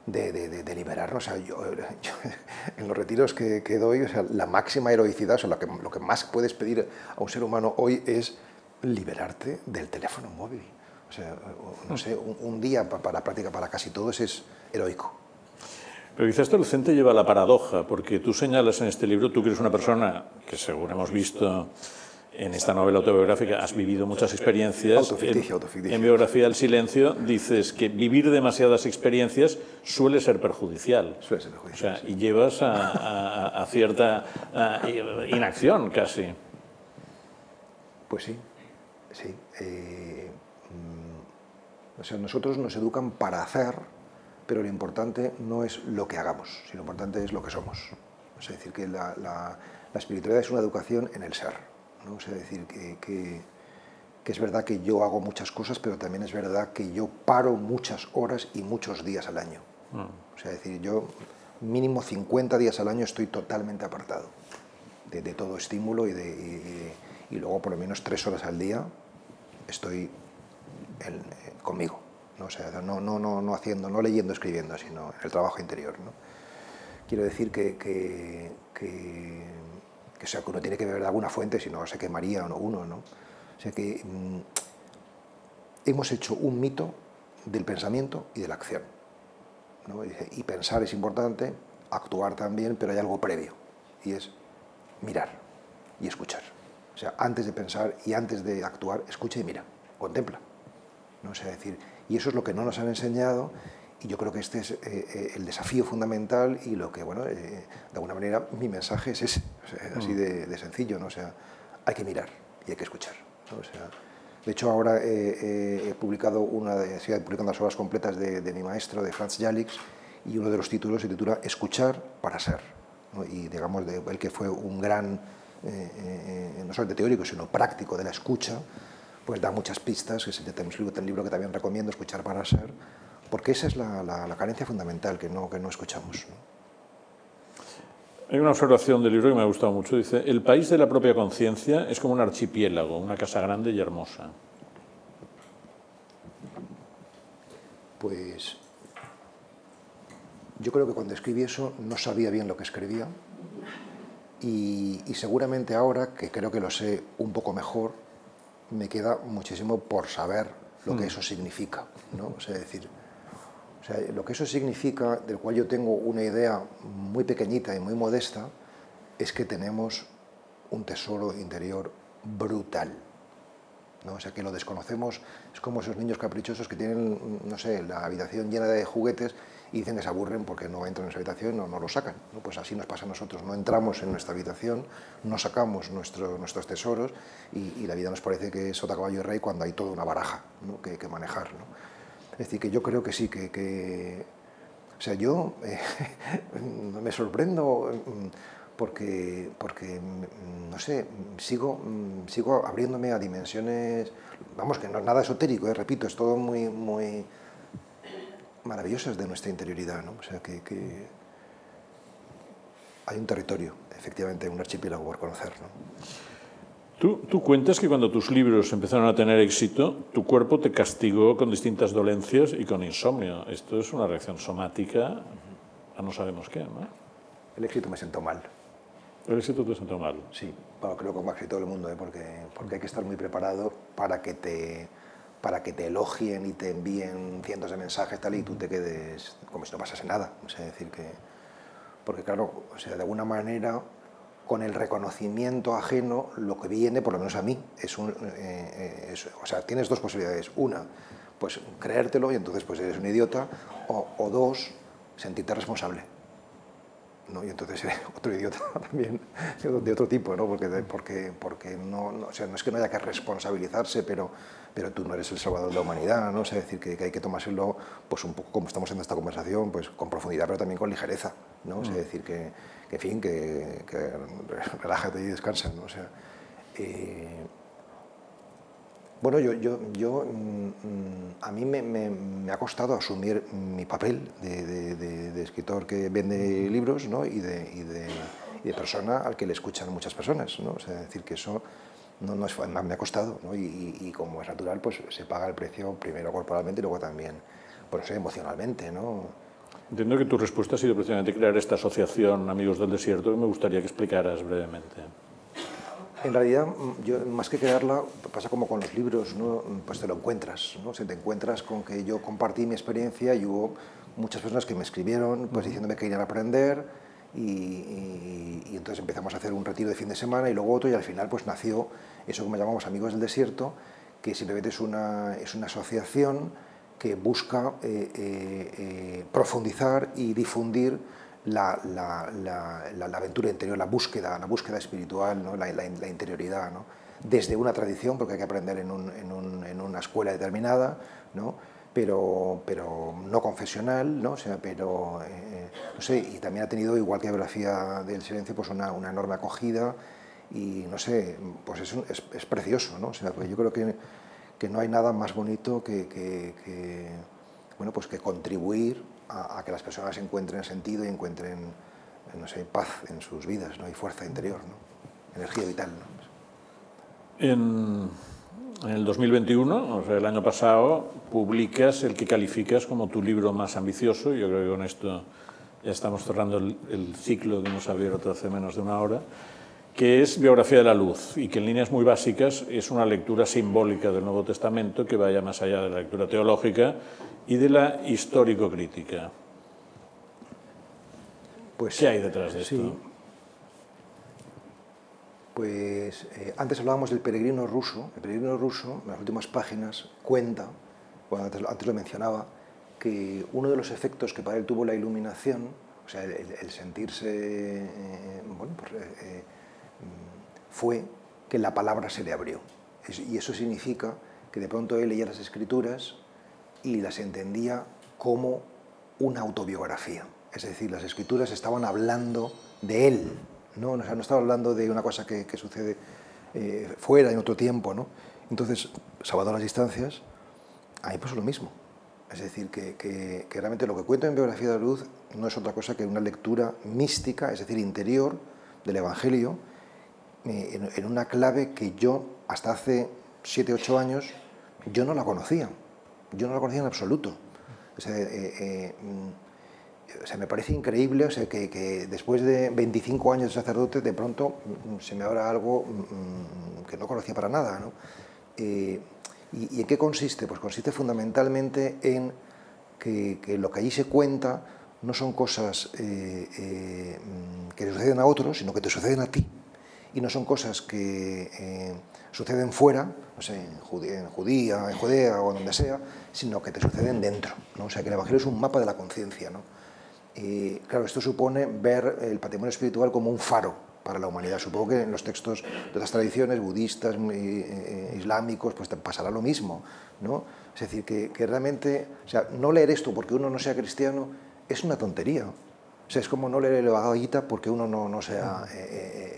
de, de, liberarnos. en los retiros que, doy, o sea, la máxima heroicidad, o sea, lo, que, más puedes pedir a un ser humano hoy es liberarte del teléfono móvil. O sea, no sé, un, día para la práctica para casi todos es heroico. Pero quizás esto el centro lleva la paradoja, porque tú señalas en este libro, tú que eres una persona que según hemos visto en esta novela autobiográfica has vivido muchas experiencias. En, Biografía del Silencio dices que vivir demasiadas experiencias suele ser perjudicial. Suele ser perjudicial. O sea, y llevas a, cierta inacción casi. Pues sí, sí. Eh, mm, o sea, nosotros nos educan para hacer, pero lo importante no es lo que hagamos, sino lo importante es lo que somos. Es decir, que la, la espiritualidad es una educación en el ser ¿no? O decir que, que, es verdad que yo hago muchas cosas, pero también es verdad que yo paro muchas horas y muchos días al año. Mm. O sea, decir, yo mínimo 50 días al año estoy totalmente apartado de, todo estímulo y, de, y, luego por lo menos tres horas al día estoy conmigo. ¿no? O sea, no, no, no, no, haciendo, no leyendo, escribiendo, sino el trabajo interior. ¿no? Quiero decir que, que, que que, sea, que uno tiene que beber de alguna fuente, si no se quemaría uno, ¿no? O sea que mm, hemos hecho un mito del pensamiento y de la acción. ¿no? Y pensar es importante, actuar también, pero hay algo previo, y es mirar y escuchar. O sea, antes de pensar y antes de actuar, escucha y mira, contempla. ¿no? O sea, decir, y eso es lo que no nos han enseñado y yo creo que este es eh, eh, el desafío fundamental y lo que, bueno, eh, de alguna manera mi mensaje es ese, así mm. de, sencillo, ¿no? O sea, hay que mirar y hay que escuchar. O sea, de hecho, ahora he publicado una de, estoy publicando las obras completas de, mi maestro, de Franz Jalix, y uno de los títulos se titula Escuchar para ser. Y digamos, de, el que fue un gran, no solamente teórico, sino práctico de la escucha, pues da muchas pistas, que es el libro que también recomiendo, Escuchar para ser, porque esa es la, carencia fundamental que no, que no escuchamos. Hay una observación del libro que me ha gustado mucho. Dice, el país de la propia conciencia es como un archipiélago, una casa grande y hermosa. Pues yo creo que cuando escribí eso no sabía bien lo que escribía y, y, seguramente ahora, que creo que lo sé un poco mejor, me queda muchísimo por saber lo que mm. eso significa. ¿no? O sea, decir, o sea, lo que eso significa, del cual yo tengo una idea muy pequeñita y muy modesta, es que tenemos un tesoro interior brutal. ¿no? O sea, que lo desconocemos, es como esos niños caprichosos que tienen, no sé, la habitación llena de juguetes y dicen que se aburren porque no entran en su habitación o no lo sacan. ¿no? Pues así nos pasa a nosotros, no entramos en nuestra habitación, no sacamos nuestro, nuestros tesoros y, la vida nos parece que es sota, caballo y rey cuando hay toda una baraja ¿no? que, que, manejar. ¿no? Es decir, que yo creo que sí, que... que o sea, yo eh, me sorprendo porque, porque, no sé, sigo, sigo abriéndome a dimensiones, vamos, que no es nada esotérico, eh, repito, es todo muy, muy maravillosas de nuestra interioridad, ¿no? O sea, que, que hay un territorio, efectivamente, un archipiélago por conocer, ¿no? Tú, tú, cuentas que cuando tus libros empezaron a tener éxito, tu cuerpo te castigó con distintas dolencias y con insomnio. Esto es una reacción somática a no sabemos qué, ¿no? El éxito me sentó mal. El éxito te sentó mal. Sí, bueno, creo que como casi todo el mundo, ¿eh? porque, porque hay que estar muy preparado para que te para que te elogien y te envíen cientos de mensajes tal y tú te quedes como si no pasase nada. O sea, decir que porque claro, o sea, de alguna manera con el reconocimiento ajeno lo que viene, por lo menos a mí, es un, eh, es, o sea, tienes dos posibilidades. Una, pues creértelo y entonces pues eres un idiota, o, o dos, sentirte responsable. ¿no? y entonces otro idiota también de otro tipo, ¿no? porque, porque, porque no, no, o sea, no es que no haya que responsabilizarse, pero, pero tú no eres el salvador de la humanidad, ¿no? es decir, que, que, hay que tomárselo pues, un poco como estamos en esta conversación, pues, con profundidad, pero también con ligereza, ¿no? es mm. decir, que, que, en fin, que, que relájate y descansa, ¿no? o sea, eh, bueno, yo, yo, yo mm, a mí me, me, me, ha costado asumir mi papel de, de, de escritor que vende libros ¿no? y, de, y, y, de, persona al que le escuchan muchas personas. ¿no? O sea, decir que eso no, no es, me ha costado ¿no? y, como es natural, pues se paga el precio primero corporalmente y luego también, por eso emocionalmente. ¿no? Entiendo que tu respuesta ha sido precisamente crear esta asociación Amigos del Desierto y me gustaría que explicaras brevemente. En realidad, mm, yo, más que crearla, pasa como con los libros, ¿no? pues te lo encuentras, ¿no? Se te encuentras con que yo compartí mi experiencia y hubo muchas personas que me escribieron pues, diciéndome que querían aprender y, y, y, entonces empezamos a hacer un retiro de fin de semana y luego otro y al final pues nació eso que llamamos Amigos del Desierto, que simplemente es una, es una asociación que busca eh, eh, eh, profundizar y difundir la, la, la, la, aventura interior, la búsqueda, la búsqueda espiritual, ¿no? la, interioridad, ¿no? desde una tradición, porque hay que aprender en, un, en, un, en una escuela determinada, ¿no? Pero, pero no confesional, ¿no? O sea, pero, eh, no sé, y también ha tenido, igual que Biografía del Silencio, pues una, una enorme acogida y, no sé, pues es, es, es precioso, ¿no? O sea, pues yo creo que, que no hay nada más bonito que, bueno, pues que contribuir a, que las personas encuentren sentido y encuentren, no sé, paz en sus vidas, ¿no? Y fuerza interior, ¿no? Energía vital. En, en el 2021, o sea, el año pasado, publicas el que calificas como tu libro más ambicioso, yo creo que con esto ya estamos cerrando el ciclo que hemos abierto hace menos de una hora, que es Biografía de la Luz y que en líneas muy básicas es una lectura simbólica del Nuevo Testamento que vaya más allá de la lectura teológica y de la histórico-crítica. Pues, ¿Qué hay detrás de esto? Pues eh, antes hablábamos del peregrino ruso. El peregrino ruso, en las últimas páginas, cuenta, bueno, antes, antes, lo mencionaba, que uno de los efectos que para él tuvo la iluminación, o sea, el, el sentirse, eh, bueno, pues, eh, fue que la palabra se le abrió. Y eso significa que de pronto él leía las escrituras y las entendía como una autobiografía. Es decir, las escrituras estaban hablando de él, no, o sea, no estaba hablando de una cosa que, sucede eh, fuera, en otro tiempo. ¿no? Entonces, salvado las distancias, ahí pues lo mismo. Es decir, que, que, realmente lo que cuento en Biografía de la Luz no es otra cosa que una lectura mística, es decir, interior del Evangelio, en, en una clave que yo, hasta hace 7, 8 años, yo no la conocía yo no lo conocía en absoluto. O sea, eh, eh, mm, me parece increíble o sea, que, después de 25 años de sacerdote, de pronto mm, se me abra algo mm, que no conocía para nada. ¿no? Eh, y, ¿Y en qué consiste? Pues consiste fundamentalmente en que, lo que allí se cuenta no son cosas eh, eh, que le suceden a otros, sino que te suceden a ti. Y no son cosas que eh, suceden fuera, no sé, en Judía, en Judía, en Judea o donde sea, sino que te suceden dentro. ¿no? O sea, que el Evangelio es un mapa de la conciencia. ¿no? Y claro, esto supone ver el patrimonio espiritual como un faro para la humanidad. Supongo que en los textos de otras tradiciones budistas, eh, eh, islámicos, pues pasará lo mismo. ¿no? Es decir, que, que, realmente, o sea, no leer esto porque uno no sea cristiano es una tontería. O sea, es como no leer el Bhagavad porque uno no, no sea eh,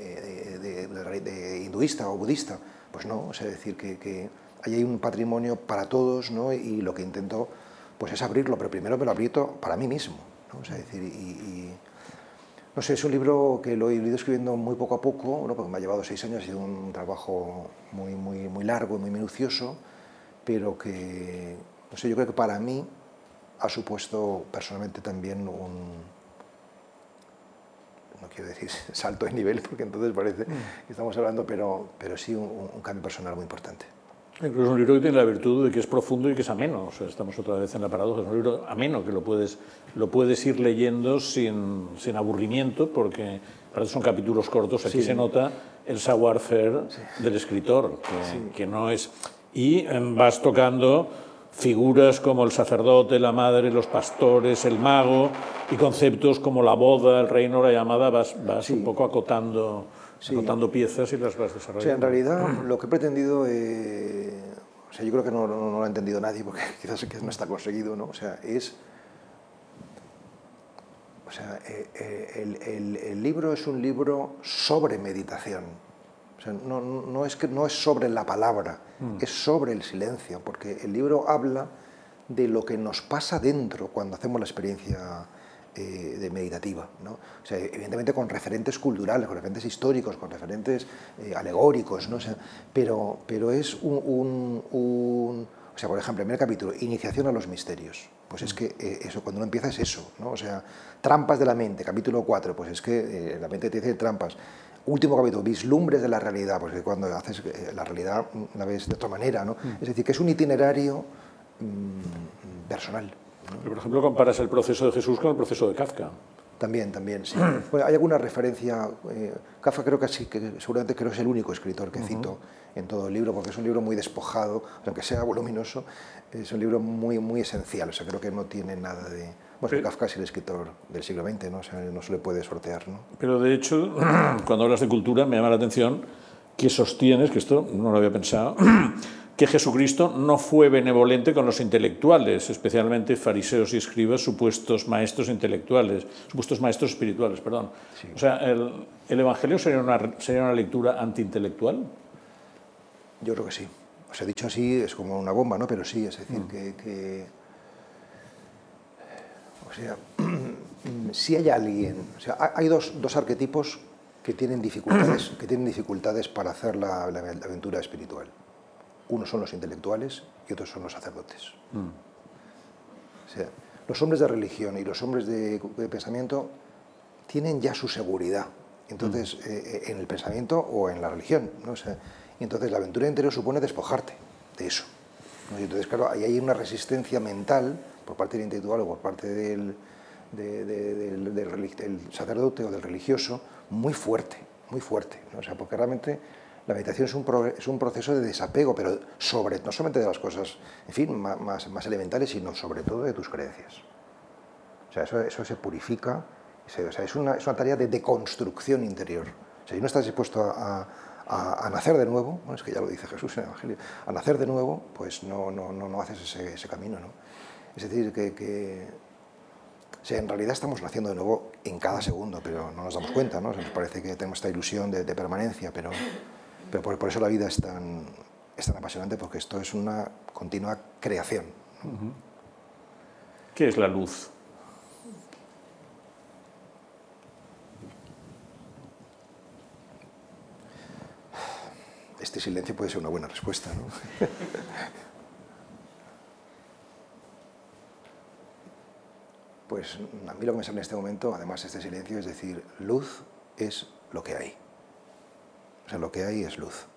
de, de, de, hinduista o budista. Pues no, sea, decir que, que ahí hay un patrimonio para todos ¿no? y lo que intento pues es abrirlo, pero primero me lo abierto para mí mismo. ¿no? O sea, decir, y, y, no sé, es un libro que lo he ido escribiendo muy poco a poco, ¿no? porque me ha llevado seis años, ha sido un trabajo muy, muy, muy largo y muy minucioso, pero que, no sé, yo creo que para mí ha supuesto personalmente también un, no quiero decir salto de nivel, porque entonces parece que estamos hablando, pero, pero sí un, un cambio personal muy importante. Incluso es un libro que tiene la virtud de que es profundo y que es ameno. O sea, estamos otra vez en la paradoja. Es un libro ameno que lo puedes, lo puedes ir leyendo sin, sin aburrimiento, porque para son capítulos cortos. Aquí sí. se nota el savoir-faire sí. del escritor, que, sí. que, no es. Y vas tocando figuras como el sacerdote, la madre, los pastores, el mago, y conceptos como la boda, el reino, la llamada, vas, vas un poco acotando sí. piezas y las vas desarrollando. O sea, en realidad lo que he pretendido, eh, o sea, yo creo que no, no, no, lo ha entendido nadie porque quizás que no está conseguido, ¿no? O sea, es... O sea, eh, el, el, el, libro es un libro sobre meditación. O sea, no, no, es, que, no es sobre la palabra, mm. es sobre el silencio, porque el libro habla de lo que nos pasa dentro cuando hacemos la experiencia eh, de meditativa. ¿no? O sea, evidentemente con referentes culturales, con referentes históricos, con referentes eh, alegóricos, ¿no? o sea, pero, pero es un, un, un, O sea, por ejemplo, el primer capítulo, Iniciación a los misterios. Pues es que eh, eso, cuando uno empieza es eso, ¿no? O sea, Trampas de la mente, capítulo 4, pues es que eh, la mente te dice trampas. Último capítulo, vislumbres de la realidad, pues que cuando haces eh, la realidad la ves de otra manera, ¿no? Mm. Es decir, que es un itinerario mmm, personal. Pero, por ejemplo, comparas el proceso de Jesús con el proceso de Kafka. También, también, sí. Bueno, hay alguna referencia. Eh, Kafka creo que sí, que seguramente creo que es el único escritor que uh -huh. cito en todo el libro, porque es un libro muy despojado, aunque sea voluminoso, es un libro muy, muy esencial. O sea, creo que no tiene nada de. Bueno, Pero, Kafka es el escritor del siglo XX, ¿no? O sea, no se le puede sortear, ¿no? Pero de hecho, cuando hablas de cultura, me llama la atención que sostienes, que esto no lo había pensado, que Jesucristo no fue benevolente con los intelectuales, especialmente fariseos y escribas, supuestos maestros intelectuales, supuestos maestros espirituales, perdón. Sí. O sea, el, el, Evangelio sería una, sería una lectura antiintelectual? Yo creo que sí. O sea, dicho así es como una bomba, ¿no? Pero sí, es decir, mm. que, que, O sea, si hay alguien... O sea, hay dos, dos arquetipos que tienen dificultades, que tienen dificultades para hacer la, la, la aventura espiritual. Unos son los intelectuales y otros son los sacerdotes. Mm. O sea, los hombres de religión y los hombres de, de pensamiento tienen ya su seguridad. Entonces, mm. eh, en el pensamiento o en la religión. ¿no? O sea, y entonces la aventura interior supone despojarte de eso. ¿no? Y entonces, claro, ahí hay una resistencia mental por parte del intelectual o por parte del, de, de, del, del, del, sacerdote o del religioso muy fuerte, muy fuerte. ¿no? O sea, porque realmente la meditación es un, pro, es un, proceso de desapego, pero sobre, no solamente de las cosas, en fin, más, elementales, sino sobre todo de tus creencias. O sea, eso, se purifica, o sea, es una, tarea de deconstrucción interior. O sea, si no estás dispuesto a, a, nacer de nuevo, bueno, es que ya lo dice Jesús en el Evangelio, a nacer de nuevo, pues no, no, no, no haces ese, camino. ¿no? Es decir, que, que o sea, en realidad estamos naciendo de nuevo en cada segundo, pero no nos damos cuenta, ¿no? Nos parece que tenemos esta ilusión de, permanencia, pero pero por, eso la vida es tan, es tan apasionante, porque esto es una continua creación. ¿Qué es la luz? Este silencio puede ser una buena respuesta, ¿no? pues a mí lo que me sale en este momento, además de este silencio, es decir, luz es lo que hay. O sea, lo que hay es luz.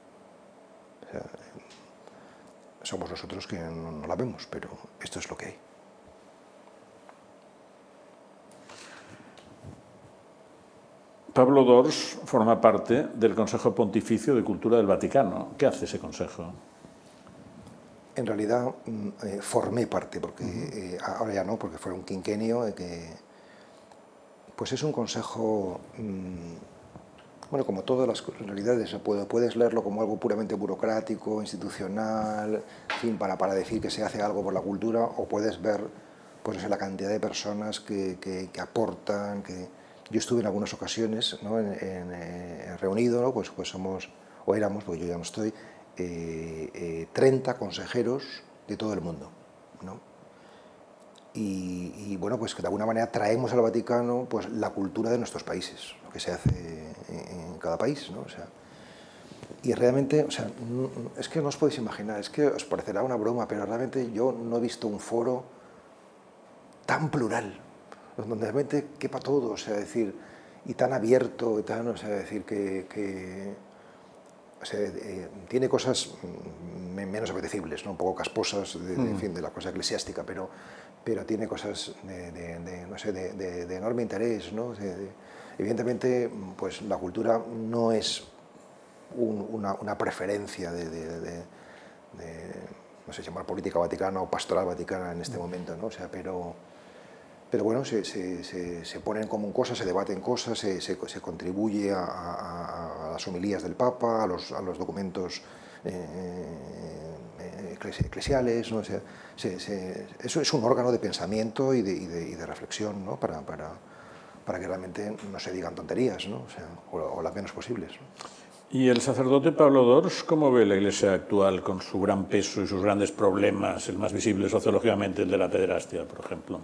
Somos nosotros que no la vemos, pero esto es lo que hay. Pablo Dors forma parte del Consejo Pontificio de Cultura del Vaticano. ¿Qué hace ese consejo? En realidad mm, eh, formé parte, porque eh, ahora ya no, porque fue un quinquenio eh, que pues es un consejo mm, bueno, como todas las realidades, puedes leerlo como algo puramente burocrático, institucional, en fin, para, para decir que se hace algo por la cultura, o puedes ver pues, la cantidad de personas que, que, aportan, que yo estuve en algunas ocasiones en, en, reunido, ¿no? pues, pues somos, o éramos, porque yo ya no estoy, eh, eh, 30 consejeros de todo el mundo. ¿no? Y, y, bueno, pues que de alguna manera traemos al Vaticano pues, la cultura de nuestros países, lo que se hace en cada país. ¿no? O sea, y realmente, o sea, es que no os podéis imaginar, es que os parecerá una broma, pero realmente yo no he visto un foro tan plural, donde realmente quepa todo, o sea, decir, y tan abierto, y tan, o sea, decir que, que o sea, eh, tiene cosas menos apetecibles, ¿no? un poco casposas, de, de, en mm. fin, de la cosa eclesiástica, pero, pero tiene cosas de, de no sé, de, enorme interés, ¿no? Evidentemente, pues la cultura no es una, una, preferencia de, no sé, llamar política vaticana o pastoral vaticana en este mm. momento, ¿no? O sea, pero, pero bueno, se, ponen común cosas, se debaten cosas, se, contribuye a, las homilías del Papa, a los, a los documentos eh, eh eclesiales, ¿no? O eso es un órgano de pensamiento y de, reflexión ¿no? para que realmente no se digan tonterías, ¿no? o, sea, o, o, las menos posibles. ¿Y el sacerdote Pablo Dors cómo ve la Iglesia actual con su gran peso y sus grandes problemas, el más visible sociológicamente el de la pederastia, por ejemplo?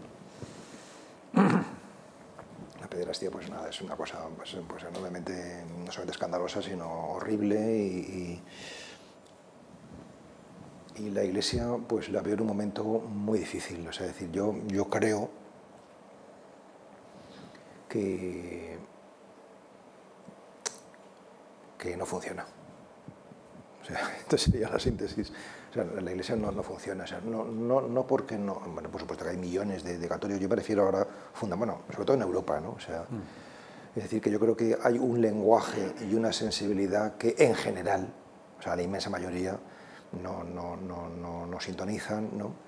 La pederastia, pues nada, es una cosa pues, pues enormemente, no solamente escandalosa, sino horrible y, y, la Iglesia pues la veo en un momento muy difícil. O sea, decir, yo, yo creo que, que no funciona. O sea, esta sería la síntesis. Sea, la iglesia no, no funciona. O sea, no, no, no, porque no. Bueno, por supuesto que hay millones de, de católicos. Yo me refiero ahora, funda, bueno, sobre todo en Europa, ¿no? O sea, mm. Es decir, que yo creo que hay un lenguaje y una sensibilidad que en general, o sea, la inmensa mayoría, no, no, no, no, no sintonizan, ¿no?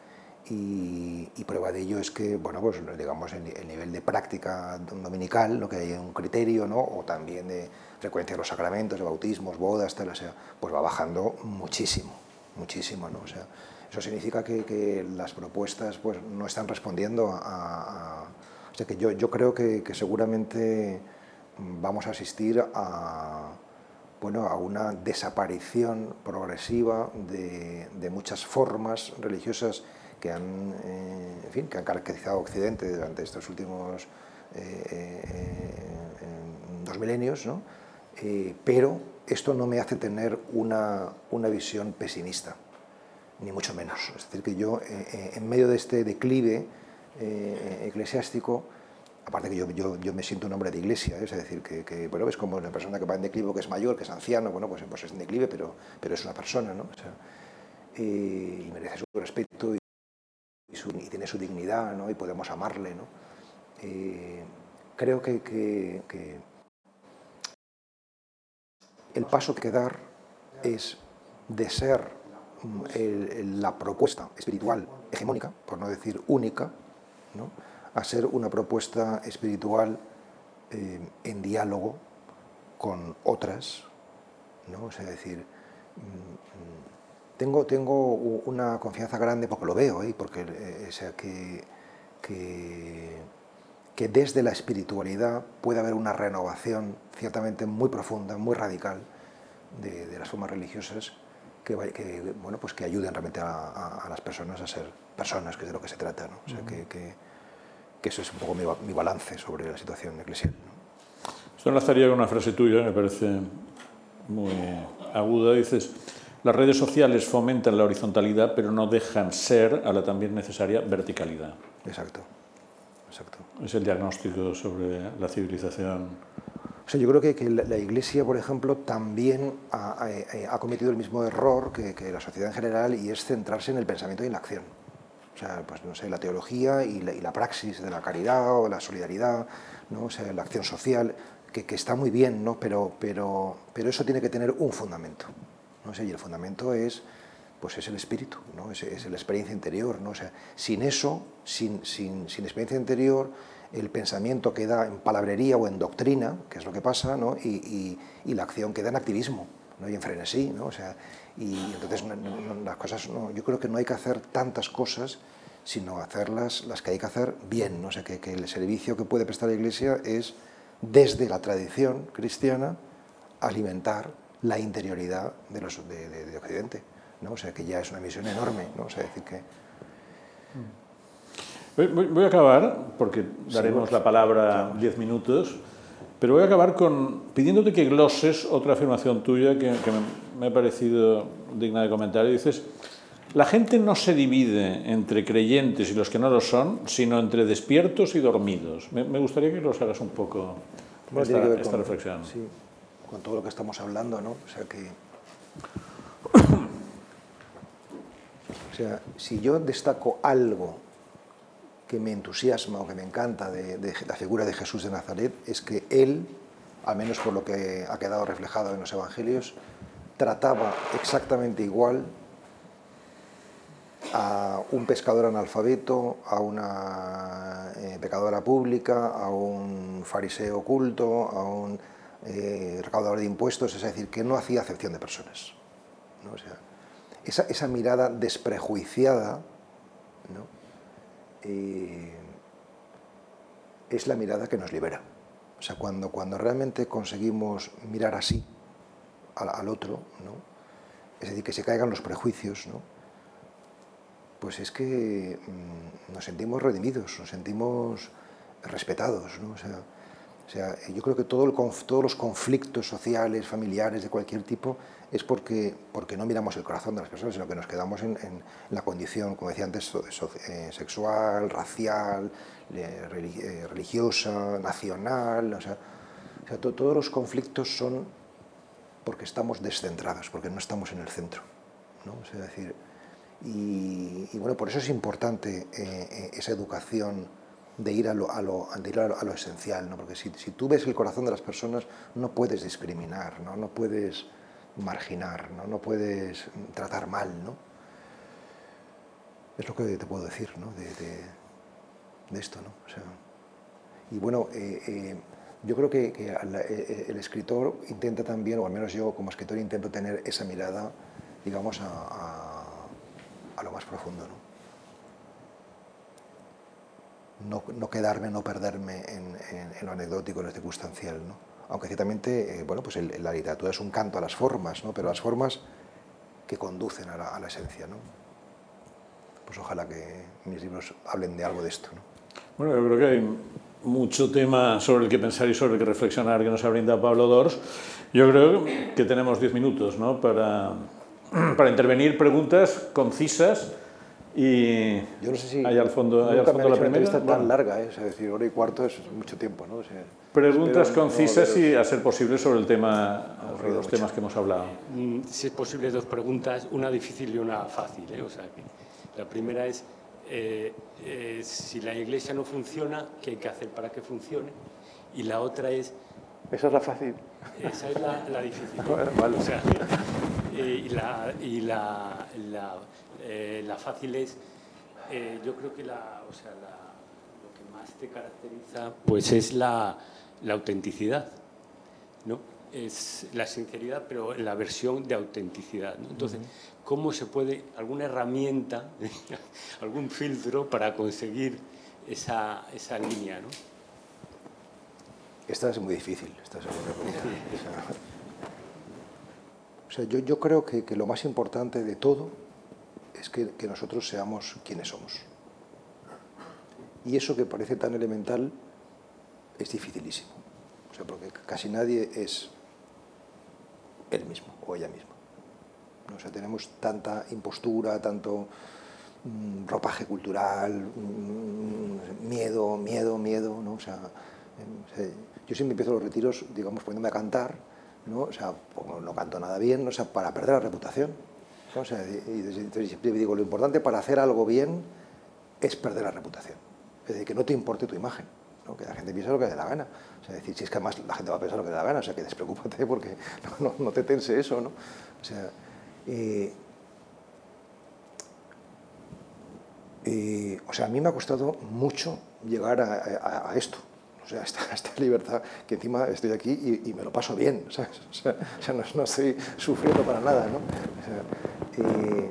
Y, y, prueba de ello es que, bueno, pues digamos, el, el, nivel de práctica dominical, lo que hay un criterio, ¿no? O también de frecuencia de los sacramentos, de bautismos, bodas, tal, o sea, pues va bajando muchísimo, muchísimo, ¿no? O sea, eso significa que, las propuestas pues no están respondiendo a... o sea, que yo, yo creo que, que seguramente vamos a asistir a bueno, a una desaparición progresiva de, de muchas formas religiosas que han, eh, en fin, que han caracterizado a Occidente durante estos últimos eh, eh, dos milenios, ¿no? pero esto no me hace tener una, una, visión pesimista, ni mucho menos. Es decir, que yo, en medio de este declive eclesiástico, aparte que yo, yo, yo, me siento un hombre de iglesia, es decir, que, bueno, es como una persona que va en declive, que es mayor, que es anciano, bueno, pues, pues es en declive, pero, pero es una persona, ¿no? Y merece su respeto y, tiene su dignidad, ¿no? Y podemos amarle, ¿no? Eh, creo que, el paso que dar es de ser mm, la propuesta espiritual hegemónica, por no decir única, a ser una propuesta espiritual eh, en diálogo con otras. O sea, decir, mmm, tengo, tengo una confianza grande porque lo veo, ¿eh? porque sea, que, que, que, desde la espiritualidad puede haber una renovación ciertamente muy profunda, muy radical de, de las formas religiosas que, que, bueno, pues que ayuden realmente a, a, a, las personas a ser personas, que es de lo que se trata. ¿no? O sea, uh -huh. que, que, que, eso es un poco mi, mi balance sobre la situación eclesial. ¿no? Esto enlazaría con una frase tuya, me parece muy aguda. Dices, las redes sociales fomentan la horizontalidad, pero no dejan ser a la también necesaria verticalidad. Exacto, exacto. Es el diagnóstico sobre la civilización. O sea, yo creo que, que la, Iglesia, por ejemplo, también ha, ha, eh, ha cometido el mismo error que, que, la sociedad en general y es centrarse en el pensamiento y en la acción. O sea, pues no sé, la teología y la, y la praxis de la caridad o la solidaridad, ¿no? o sea, la acción social. que, que, está muy bien, ¿no? pero, pero, pero eso tiene que tener un fundamento. ¿no? sé, y el fundamento es, pues es el espíritu, ¿no? es, es la experiencia interior. ¿no? O sea, sin eso, sin, sin, sin, experiencia interior, el pensamiento queda en palabrería o en doctrina, que es lo que pasa, ¿no? y, y, y la acción queda en activismo ¿no? y en frenesí. ¿no? O sea, y entonces las cosas, no, yo creo que no hay que hacer tantas cosas, sino hacerlas las que hay que hacer bien. ¿no? O sea, que, que el servicio que puede prestar la Iglesia es, desde la tradición cristiana, alimentar la interioridad de, los, de, de Occidente. ¿No? O sea, que ya es una misión enorme. ¿no? O sea, decir que... Voy, voy, a acabar, porque daremos sí, la palabra 10 minutos, pero voy a acabar con, pidiéndote que gloses otra afirmación tuya que, que me, me, ha parecido digna de comentario. Dices, la gente no se divide entre creyentes y los que no lo son, sino entre despiertos y dormidos. Me, me gustaría que glosaras un poco bueno, esta, esta con, reflexión. Sí, con todo lo que estamos hablando, ¿no? O sea, que... O sea, si yo destaco algo que me entusiasma o que me encanta de, la figura de Jesús de Nazaret es que él, al menos por lo que ha quedado reflejado en los evangelios, trataba exactamente igual a un pescador analfabeto, a una eh, pecadora pública, a un fariseo oculto, a un eh, recaudador de impuestos, es decir, que no hacía acepción de personas. Esa, esa, mirada desprejuiciada ¿no? eh, es la mirada que nos libera. O sea, cuando, cuando realmente conseguimos mirar así al, otro, ¿no? es decir, que se caigan los prejuicios, ¿no? pues es que mmm, nos sentimos redimidos, nos sentimos respetados. ¿no? O, sea, o sea, yo creo que todo el, todos los conflictos sociales, familiares, de cualquier tipo, es porque, porque no miramos el corazón de las personas, sino que nos quedamos en, en la condición, como decía antes, so, so, eh, sexual, racial, eh, religiosa, nacional. O sea, o sea to, todos los conflictos son porque estamos descentrados, porque no estamos en el centro. ¿no? O sea, decir, y, y, bueno, por eso es importante eh, esa educación de ir a lo, a lo, de ir a lo, a lo esencial, ¿no? porque si, si, tú ves el corazón de las personas no puedes discriminar, no, no puedes marginar, ¿no? no puedes tratar mal. ¿no? Es lo que te puedo decir ¿no? de, de, esto. ¿no? Y bueno, eh, eh, yo creo que, eh, el escritor intenta también, o al menos yo como escritor intento tener esa mirada, digamos, a, a lo más profundo. ¿no? No, no quedarme, no perderme en, en, en, lo anecdótico, en lo circunstancial. ¿no? Aunque ciertamente, eh, bueno, pues el, la literatura es un canto a las formas, ¿no? pero las formas que conducen a la, a la, esencia. ¿no? Pues ojalá que mis libros hablen de algo de esto. ¿no? Bueno, yo creo que hay mucho tema sobre el que pensar y sobre el que reflexionar que nos ha brindado Pablo Dors. Yo creo que tenemos diez minutos ¿no? para para intervenir preguntas concisas y yo no sé si hay al fondo, hay al fondo la primera está tan larga, ¿eh? es decir, hora y cuarto es mucho tiempo, ¿no? O sea, preguntas concisas no y a ser posible sobre el tema, sobre los mucho. temas que hemos hablado. Mm, si es posible dos preguntas, una difícil y una fácil, ¿eh? o sea, que la primera es eh, eh, si la Iglesia no funciona, ¿qué hay que hacer para que funcione? Y la otra es esa es la fácil. Esa es la, la difícil. Bueno, vale. O sea, eh, y la, y la, la, eh, la fácil es, eh, yo creo que la, o sea, la, lo que más te caracteriza pues es la, la autenticidad, ¿no? Es la sinceridad, pero en la versión de autenticidad. ¿no? Entonces, uh -huh. ¿cómo se puede, alguna herramienta, algún filtro para conseguir esa, esa línea? ¿no? Esta es muy difícil. Esta es muy o sea, yo, yo creo que, que, lo más importante de todo es que, que, nosotros seamos quienes somos. Y eso que parece tan elemental es dificilísimo. O sea, porque casi nadie es él mismo o ella misma. ¿no? O sea, tenemos tanta impostura, tanto mmm, ropaje cultural, mmm, miedo, miedo, miedo, ¿no? O sea, yo siempre empiezo los retiros, digamos, poniéndome a cantar, ¿no? O sea, no canto nada bien, o sea, para perder la reputación. O sea, y, entonces siempre digo, lo importante para hacer algo bien es perder la reputación. Es decir, que no te importe tu imagen. que la gente piensa lo que le da la gana. O sea, decir, si es que además la gente va a pensar lo que le da la gana, o sea, que despreocúpate porque no, no, te tense eso, ¿no? O sea, eh, eh, o sea, a mí me ha costado mucho llegar a, a, esto, o sea, esta, libertad, que encima estoy aquí y, me lo paso bien. O sea, no, estoy sufriendo para nada, ¿no? Eh,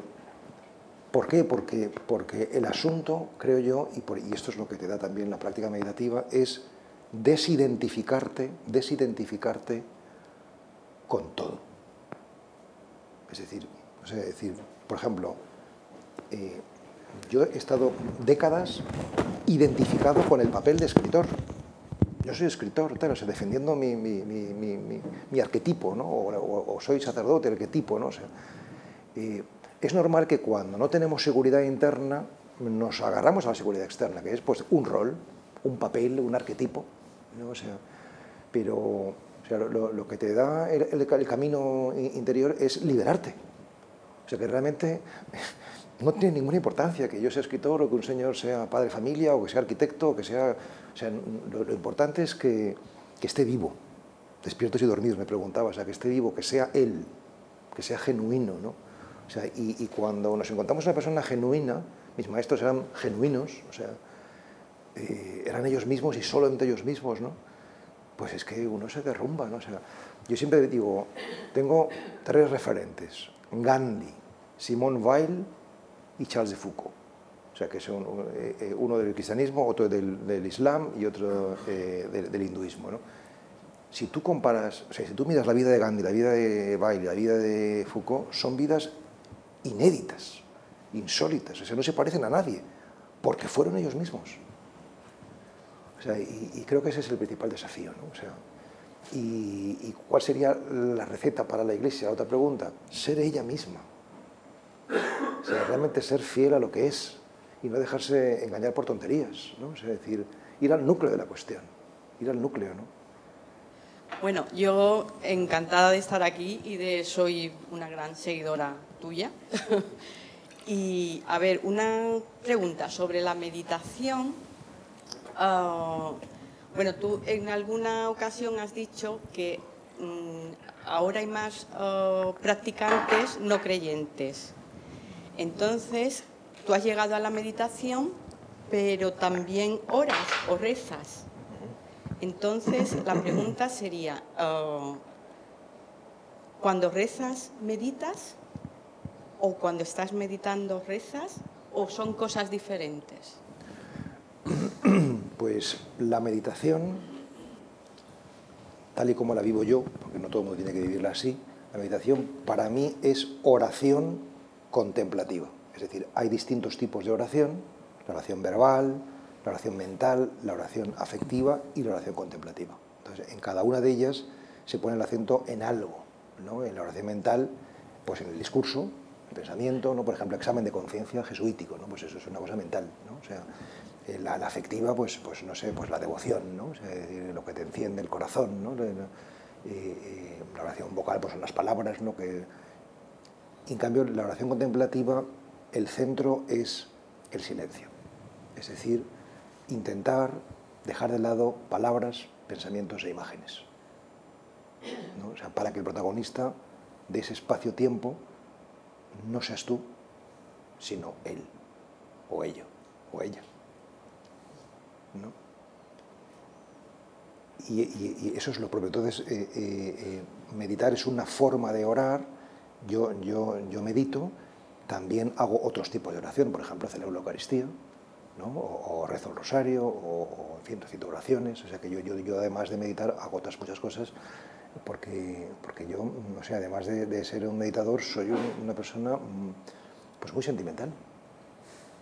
¿Por qué? Porque, porque el asunto, creo yo, y, por, y esto es lo que te da también la práctica meditativa, es desidentificarte, desidentificarte con todo. Es decir, sea, decir por ejemplo, eh, yo he estado décadas identificado con el papel de escritor. Yo soy escritor, tal, o sea, defendiendo mi, mi, mi, mi arquetipo, ¿no? O, o, o, soy sacerdote, arquetipo, ¿no? O sea, eh, es normal que cuando no tenemos seguridad interna nos agarramos a la seguridad externa, que es pues, un rol, un papel, un arquetipo. ¿no? O sea, pero o sea, lo, que te da el, el, el, camino interior es liberarte. O sea que realmente no tiene ninguna importancia que yo sea escritor o que un señor sea padre de familia o que sea arquitecto o que sea... O sea lo, importante es que, esté vivo. Despiertos y dormidos, me preguntaba. O sea, que esté vivo, que sea él, que sea genuino, ¿no? O sea, y, y, cuando nos encontramos una persona genuina, mis maestros eran genuinos, o sea, eh, eran ellos mismos y solo entre ellos mismos, ¿no? Pues es que uno se derrumba, ¿no? O sea, yo siempre digo, tengo tres referentes, Gandhi, Simone Weil y Charles de Foucault. O sea, que son eh, uno del cristianismo, otro del, Islam y otro eh, del, hinduismo, ¿no? Si tú comparas, o sea, si tú miras la vida de Gandhi, la vida de Weil y la vida de Foucault, son vidas inéditas, insólitas, o sea, no se parecen a nadie, porque fueron ellos mismos. O sea, y, y creo que ese es el principal desafío, ¿no? O sea, y, y, cuál sería la receta para la Iglesia? Otra pregunta, ser ella misma. O sea, realmente ser fiel a lo que es y no dejarse engañar por tonterías, ¿no? Sea, decir, ir al núcleo de la cuestión, ir al núcleo, ¿no? Bueno, yo encantada de estar aquí y de soy una gran seguidora tuya. y a ver, una pregunta sobre la meditación. Uh, bueno, tú en alguna ocasión has dicho que um, ahora hay más uh, practicantes no creyentes. Entonces, tú has llegado a la meditación, pero también oras o rezas. Entonces, la pregunta sería, uh, ¿cuando rezas, meditas? ¿O cuando estás meditando, rezas? ¿O son cosas diferentes? Pues la meditación, tal y como la vivo yo, porque no todo el mundo tiene que vivirla así, la meditación para mí es oración contemplativa. Es decir, hay distintos tipos de oración, la oración verbal, la oración mental, la oración afectiva y la oración contemplativa. Entonces, en cada una de ellas se pone el acento en algo. ¿no? En la oración mental, pues en el discurso, el pensamiento, ¿no? por ejemplo, examen de conciencia jesuítico, ¿no? pues eso es una cosa mental. ¿no? O sea, la, la, afectiva, pues, pues no sé, pues la devoción, ¿no? O sea, lo que te enciende el corazón. ¿no? Y, y la oración vocal pues son las palabras, ¿no? que, en cambio, la oración contemplativa, el centro es el silencio. Es decir, intentar dejar de lado palabras, pensamientos e imágenes. ¿no? O sea, para que el protagonista de ese espacio-tiempo no seas tú, sino él, o ella, o ella. ¿no? Y, eso es lo propio. Entonces, eh, eh, meditar es una forma de orar. Yo, yo, yo medito, también hago otros tipos de oración, por ejemplo, celebro la Eucaristía, ¿no? o, rezo el rosario, o, o en fin, recito oraciones. O sea que yo, yo, yo, además de meditar, hago otras muchas cosas, porque, porque yo, no sé, además de, ser un meditador, soy un, una persona pues muy sentimental.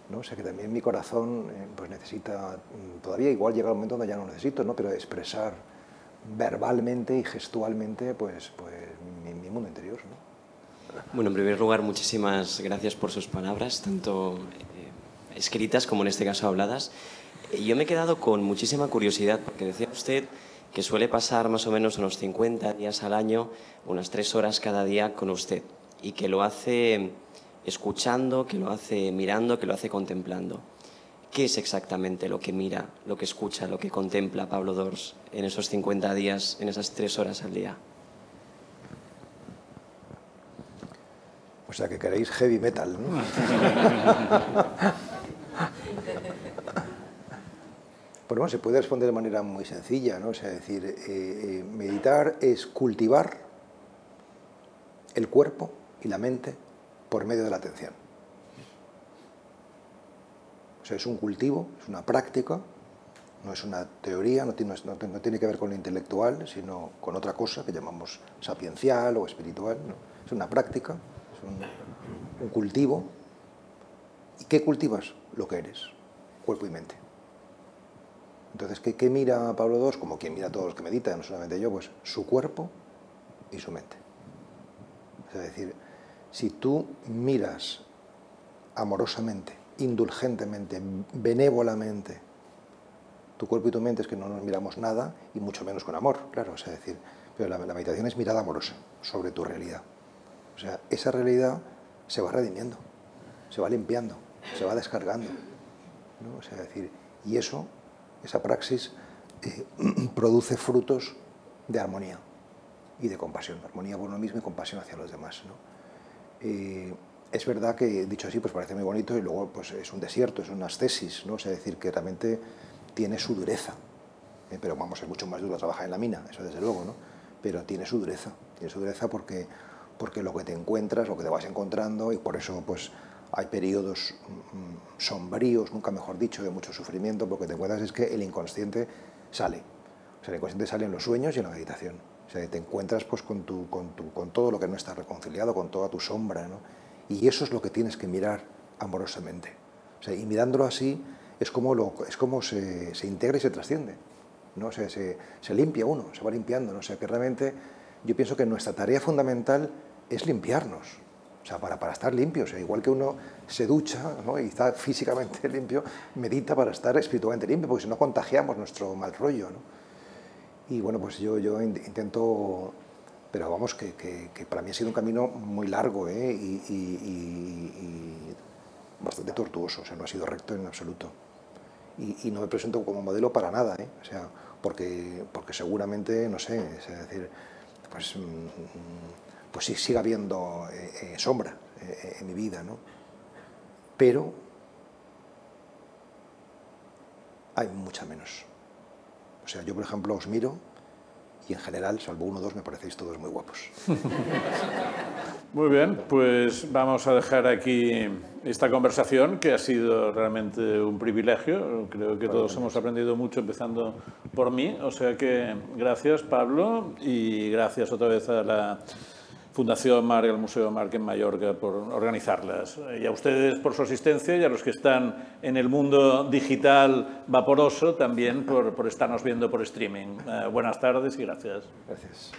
¿no? O sea que también mi corazón eh, pues necesita, todavía igual llega el momento donde ya no necesito, ¿no? pero expresar verbalmente y gestualmente pues, pues mi, mi mundo interior. ¿no? Bueno, en primer lugar, muchísimas gracias por sus palabras, tanto eh, escritas como en este caso habladas. Yo me he quedado con muchísima curiosidad, porque decía usted que suele pasar más o menos unos 50 días al año, unas tres horas cada día con usted, y que lo hace escuchando, que lo hace mirando, que lo hace contemplando. ¿Qué es exactamente lo que mira, lo que escucha, lo que contempla Pablo Dors en esos 50 días, en esas tres horas al día? O sea, que queréis heavy metal, ¿no? bueno, se puede responder de manera muy sencilla, ¿no? O sea, decir, eh, eh, meditar es cultivar el cuerpo y la mente por medio de la atención. O sea, es un cultivo, es una práctica, no es una teoría, no tiene, no, no tiene que ver con lo intelectual, sino con otra cosa que llamamos sapiencial o espiritual. ¿no? Es una práctica, es un, cultivo. ¿Y qué cultivas? Lo que eres, cuerpo y mente. Entonces, ¿qué, qué mira Pablo II? Como quien mira a todos los que meditan, no solamente yo, pues su cuerpo y su mente. Es decir, si tú miras amorosamente indulgentemente, benévolamente. Tu cuerpo y tu mente es que no nos miramos nada y mucho menos con amor, claro, sea, decir, pero la meditación es mirada amorosa sobre tu realidad. O sea, esa realidad se va redimiendo, se va limpiando, se va descargando. ¿no? O sea, decir, y eso, esa praxis, eh, produce frutos de armonía y de compasión, armonía por uno mismo y compasión hacia los demás. ¿no? Eh, es verdad que dicho así pues parece muy bonito y luego pues es un desierto, es una ascesis, ¿no? O sea, decir que realmente tiene su dureza. ¿eh? Pero vamos, es mucho más duro trabajar en la mina, eso desde luego, ¿no? Pero tiene su dureza, tiene su dureza porque, porque lo que te encuentras, lo que te vas encontrando y por eso pues hay periodos mm, sombríos, nunca mejor dicho, de mucho sufrimiento, porque te encuentras es que el inconsciente sale. O sea, el inconsciente sale en los sueños y en la meditación. O sea, te encuentras pues con, tu, con, tu, con todo lo que no está reconciliado, con toda tu sombra, ¿no? Y eso es lo que tienes que mirar amorosamente. O sea, y mirándolo así es como, lo, es como se, se, integra y se trasciende. ¿no? O sea, se, se, limpia uno, se va limpiando. ¿no? O sea, que realmente yo pienso que nuestra tarea fundamental es limpiarnos. O sea, para, para estar limpio. O sea, igual que uno se ducha ¿no? y está físicamente limpio, medita para estar espiritualmente limpio, porque si no contagiamos nuestro mal rollo. ¿no? Y bueno, pues yo, yo intento pero vamos, que, que, que, para mí ha sido un camino muy largo ¿eh? y, y, y, bastante tortuoso, o sea, no ha sido recto en absoluto. Y, no me presento como modelo para nada, ¿eh? o sea, porque, porque seguramente, no sé, es decir, pues, pues sí, sigue habiendo eh, eh, sombra eh, en mi vida, ¿no? Pero hay mucha menos. O sea, yo, por ejemplo, os miro y en general, salvo uno o dos, me parecéis todos muy guapos. Muy bien, pues vamos a dejar aquí esta conversación que ha sido realmente un privilegio. Creo que todos hemos aprendido mucho empezando por mí. O sea que gracias Pablo y gracias otra vez a la Fundación Mar y Museo Marc en Mallorca por organizarlas. Y a ustedes por su asistencia y a los que están en el mundo digital vaporoso también por, por estarnos viendo por streaming. Uh, buenas tardes y. Gracias. gracias.